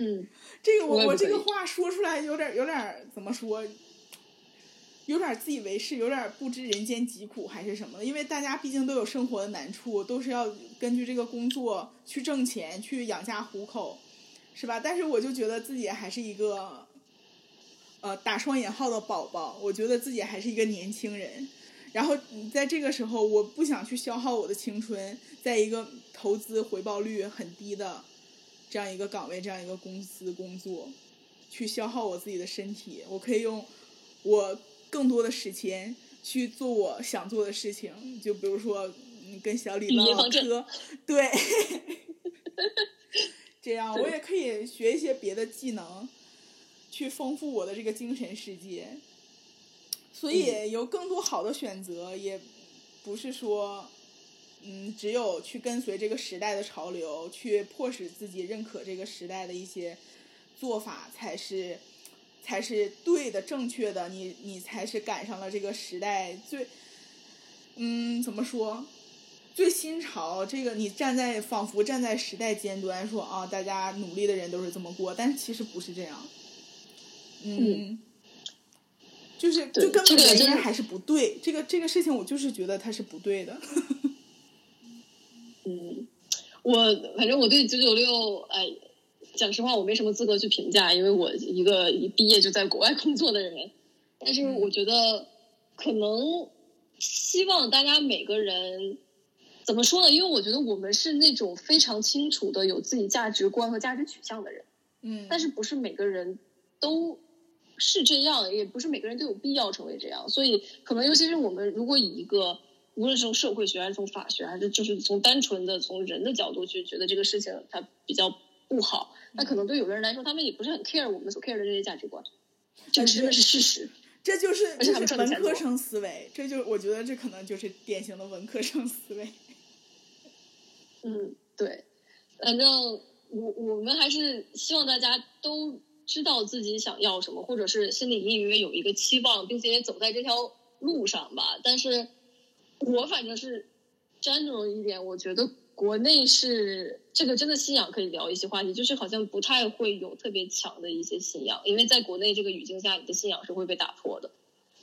嗯，这个我我这个话说出来有点有点怎么说，有点自以为是，有点不知人间疾苦还是什么的。因为大家毕竟都有生活的难处，都是要根据这个工作去挣钱，去养家糊口，是吧？但是我就觉得自己还是一个，呃，打双引号的宝宝。我觉得自己还是一个年轻人。然后在这个时候，我不想去消耗我的青春，在一个投资回报率很低的这样一个岗位、这样一个公司工作，去消耗我自己的身体。我可以用我更多的时间去做我想做的事情，就比如说嗯跟小李语唠唠嗑，对，这样我也可以学一些别的技能，去丰富我的这个精神世界。所以有更多好的选择，也不是说，嗯，只有去跟随这个时代的潮流，去迫使自己认可这个时代的一些做法，才是才是对的、正确的。你你才是赶上了这个时代最，嗯，怎么说？最新潮，这个你站在仿佛站在时代尖端说啊，大家努力的人都是这么过，但是其实不是这样。嗯，就是就根本原因还是不对。这个这个事情我就是觉得它是不对的。嗯，我反正我对九九六，哎，讲实话，我没什么资格去评价，因为我一个一毕业就在国外工作的人。但是我觉得，可能希望大家每个人怎么说呢？因为我觉得我们是那种非常清楚的有自己价值观和价值取向的人，嗯，但是不是每个人都是这样，也不是每个人都有必要成为这样。所以，可能尤其是我们如果以一个无论是从社会学还是从法学，还是就是从单纯的从人的角度去觉得这个事情它比较不好，那可能对有的人来说，他们也不是很 care 我们所 care 的这些价值观，这个真的是事实。这就是而且他们就是文科生思维，这就我觉得这可能就是典型的文科生思维。嗯，对，反正我我们还是希望大家都知道自己想要什么，或者是心里隐隐约约有一个期望，并且也走在这条路上吧。但是我反正是 general 一点，我觉得国内是这个真的信仰可以聊一些话题，就是好像不太会有特别强的一些信仰，因为在国内这个语境下，你的信仰是会被打破的。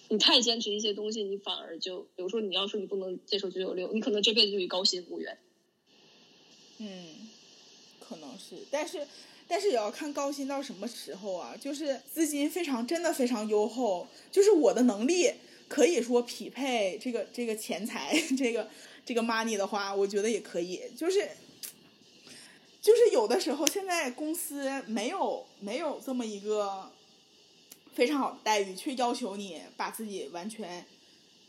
你太坚持一些东西，你反而就，比如说你要说你不能接受九九六，你可能这辈子就与高薪无缘。嗯，可能是，但是但是也要看高薪到什么时候啊。就是资金非常真的非常优厚，就是我的能力可以说匹配这个这个钱财 这个这个 money 的话，我觉得也可以。就是就是有的时候现在公司没有没有这么一个非常好的待遇，却要求你把自己完全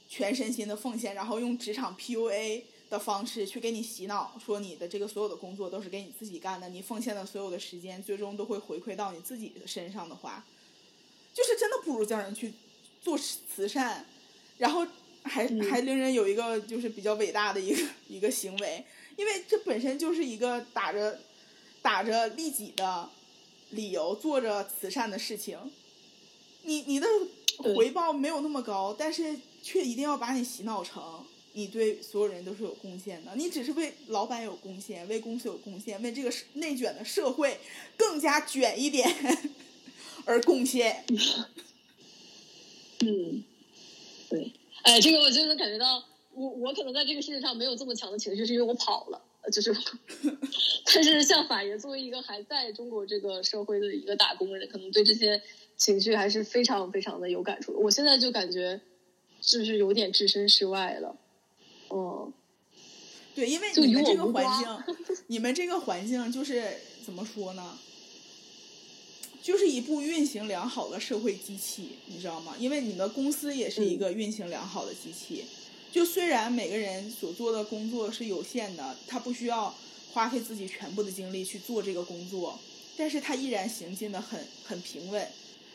全身心的奉献，然后用职场 PUA 的方式去给你洗脑，说你的这个所有的工作都是给你自己干的，你奉献的所有的时间最终都会回馈到你自己的身上的话，就是真的不如叫人去做慈善，然后还、嗯。还令人有一个就是比较伟大的一个一个行为，因为这本身就是一个打着打着利己的理由做着慈善的事情，你你的回报没有那么高，但是却一定要把你洗脑成你对所有人都是有贡献的，你只是为老板有贡献，为公司有贡献，为这个内卷的社会更加卷一点 而贡献。嗯，对，哎，这个我真的感觉到，我我可能在这个世界上没有这么强的情绪，是因为我跑了，呃就是，但是像法爷作为一个还在中国这个社会的一个打工人，可能对这些情绪还是非常非常的有感触。我现在就感觉就是有点置身事外了，嗯，对，因为就你们这个环境，你们这个环境就是怎么说呢？就是一部运行良好的社会机器，你知道吗？因为你的公司也是一个运行良好的机器。就虽然每个人所做的工作是有限的，他不需要花费自己全部的精力去做这个工作，但是他依然行进的很很平稳。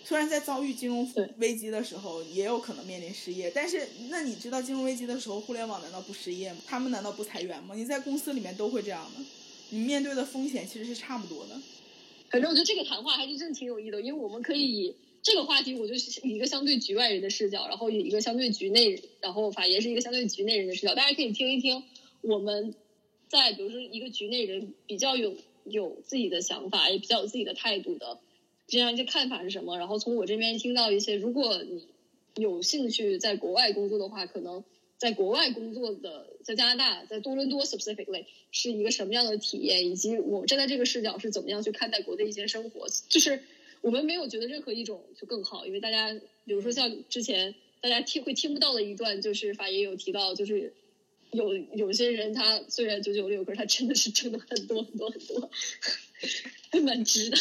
虽然在遭遇金融危机的时候，也有可能面临失业，但是那你知道金融危机的时候，互联网难道不失业吗？他们难道不裁员吗？你在公司里面都会这样的，你面对的风险其实是差不多的。反正我觉得这个谈话还是真的挺有意义的，因为我们可以以这个话题，我就以一个相对局外人的视角，然后以一个相对局内，然后法爷是一个相对局内人的视角，大家可以听一听我们在比如说一个局内人比较有有自己的想法，也比较有自己的态度的。这样一些看法是什么？然后从我这边听到一些，如果你有兴趣在国外工作的话，可能在国外工作的，在加拿大，在多伦多 specifically 是一个什么样的体验，以及我站在这个视角是怎么样去看待国内一些生活。就是我们没有觉得任何一种就更好，因为大家比如说像之前大家听会听不到的一段，就是法爷有提到，就是有有些人他虽然九九六，可是他真的是挣的很多很多很多，还蛮值的。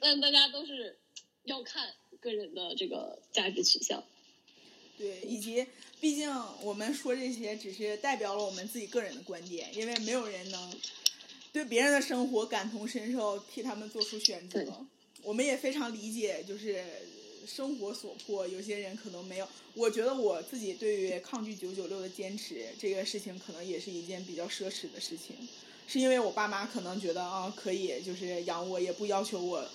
但大家都是要看个人的这个价值取向，对，以及毕竟我们说这些只是代表了我们自己个人的观点，因为没有人能对别人的生活感同身受，替他们做出选择。我们也非常理解，就是生活所迫，有些人可能没有。我觉得我自己对于抗拒九九六的坚持这个事情，可能也是一件比较奢侈的事情，是因为我爸妈可能觉得啊，可以就是养我，也不要求我。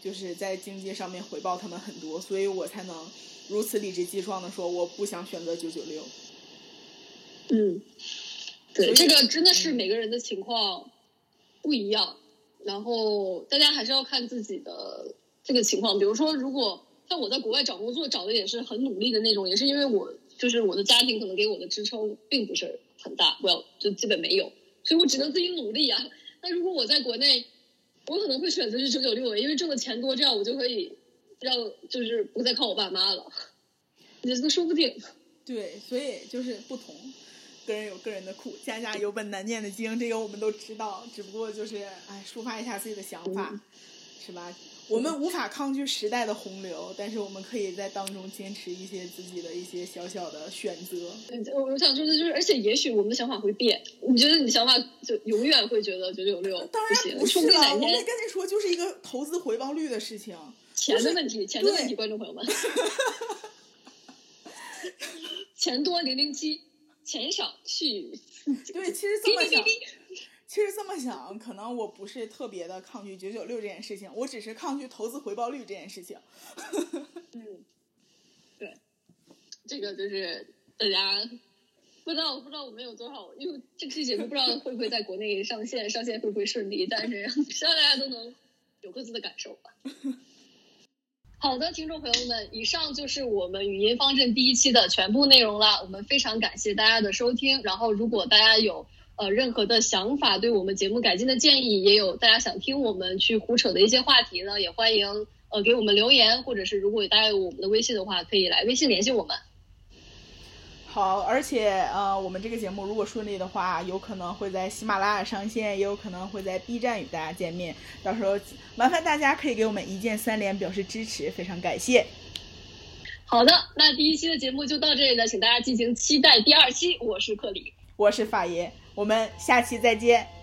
就是在经济上面回报他们很多，所以我才能如此理直气壮的说我不想选择九九六。嗯，对，这个真的是每个人的情况不一样，然后大家还是要看自己的这个情况。比如说，如果像我在国外找工作找的也是很努力的那种，也是因为我就是我的家庭可能给我的支撑并不是很大，我要就基本没有，所以我只能自己努力啊。那如果我在国内。我可能会选择去九九六，因为挣的钱多，这样我就可以让就是不再靠我爸妈了，也都说不定。对，所以就是不同，个人有个人的苦，家家有本难念的经，这个我们都知道。只不过就是哎，抒发一下自己的想法，是吧？我们无法抗拒时代的洪流，但是我们可以在当中坚持一些自己的一些小小的选择。我我想说的就是，而且也许我们的想法会变。你觉得你的想法就永远会觉得九九六？当然不是了。我没跟你说，就是一个投资回报率的事情，钱的问题，钱的问题，观众朋友们。钱多零零七，钱少去。对，其实这么想。其实这么想，可能我不是特别的抗拒九九六这件事情，我只是抗拒投资回报率这件事情。嗯，对，这个就是大家不知道，不知道我们有多少，因为这期节目不知道会不会在国内上线，上线会不会顺利，但是希望大家都能有各自的感受吧。好的，听众朋友们，以上就是我们语音方阵第一期的全部内容了。我们非常感谢大家的收听，然后如果大家有。呃，任何的想法，对我们节目改进的建议，也有大家想听我们去胡扯的一些话题呢，也欢迎呃给我们留言，或者是如果大家有我们的微信的话，可以来微信联系我们。好，而且呃，我们这个节目如果顺利的话，有可能会在喜马拉雅上线，也有可能会在 B 站与大家见面。到时候麻烦大家可以给我们一键三连表示支持，非常感谢。好的，那第一期的节目就到这里了，请大家进行期待第二期。我是克里，我是法爷。我们下期再见。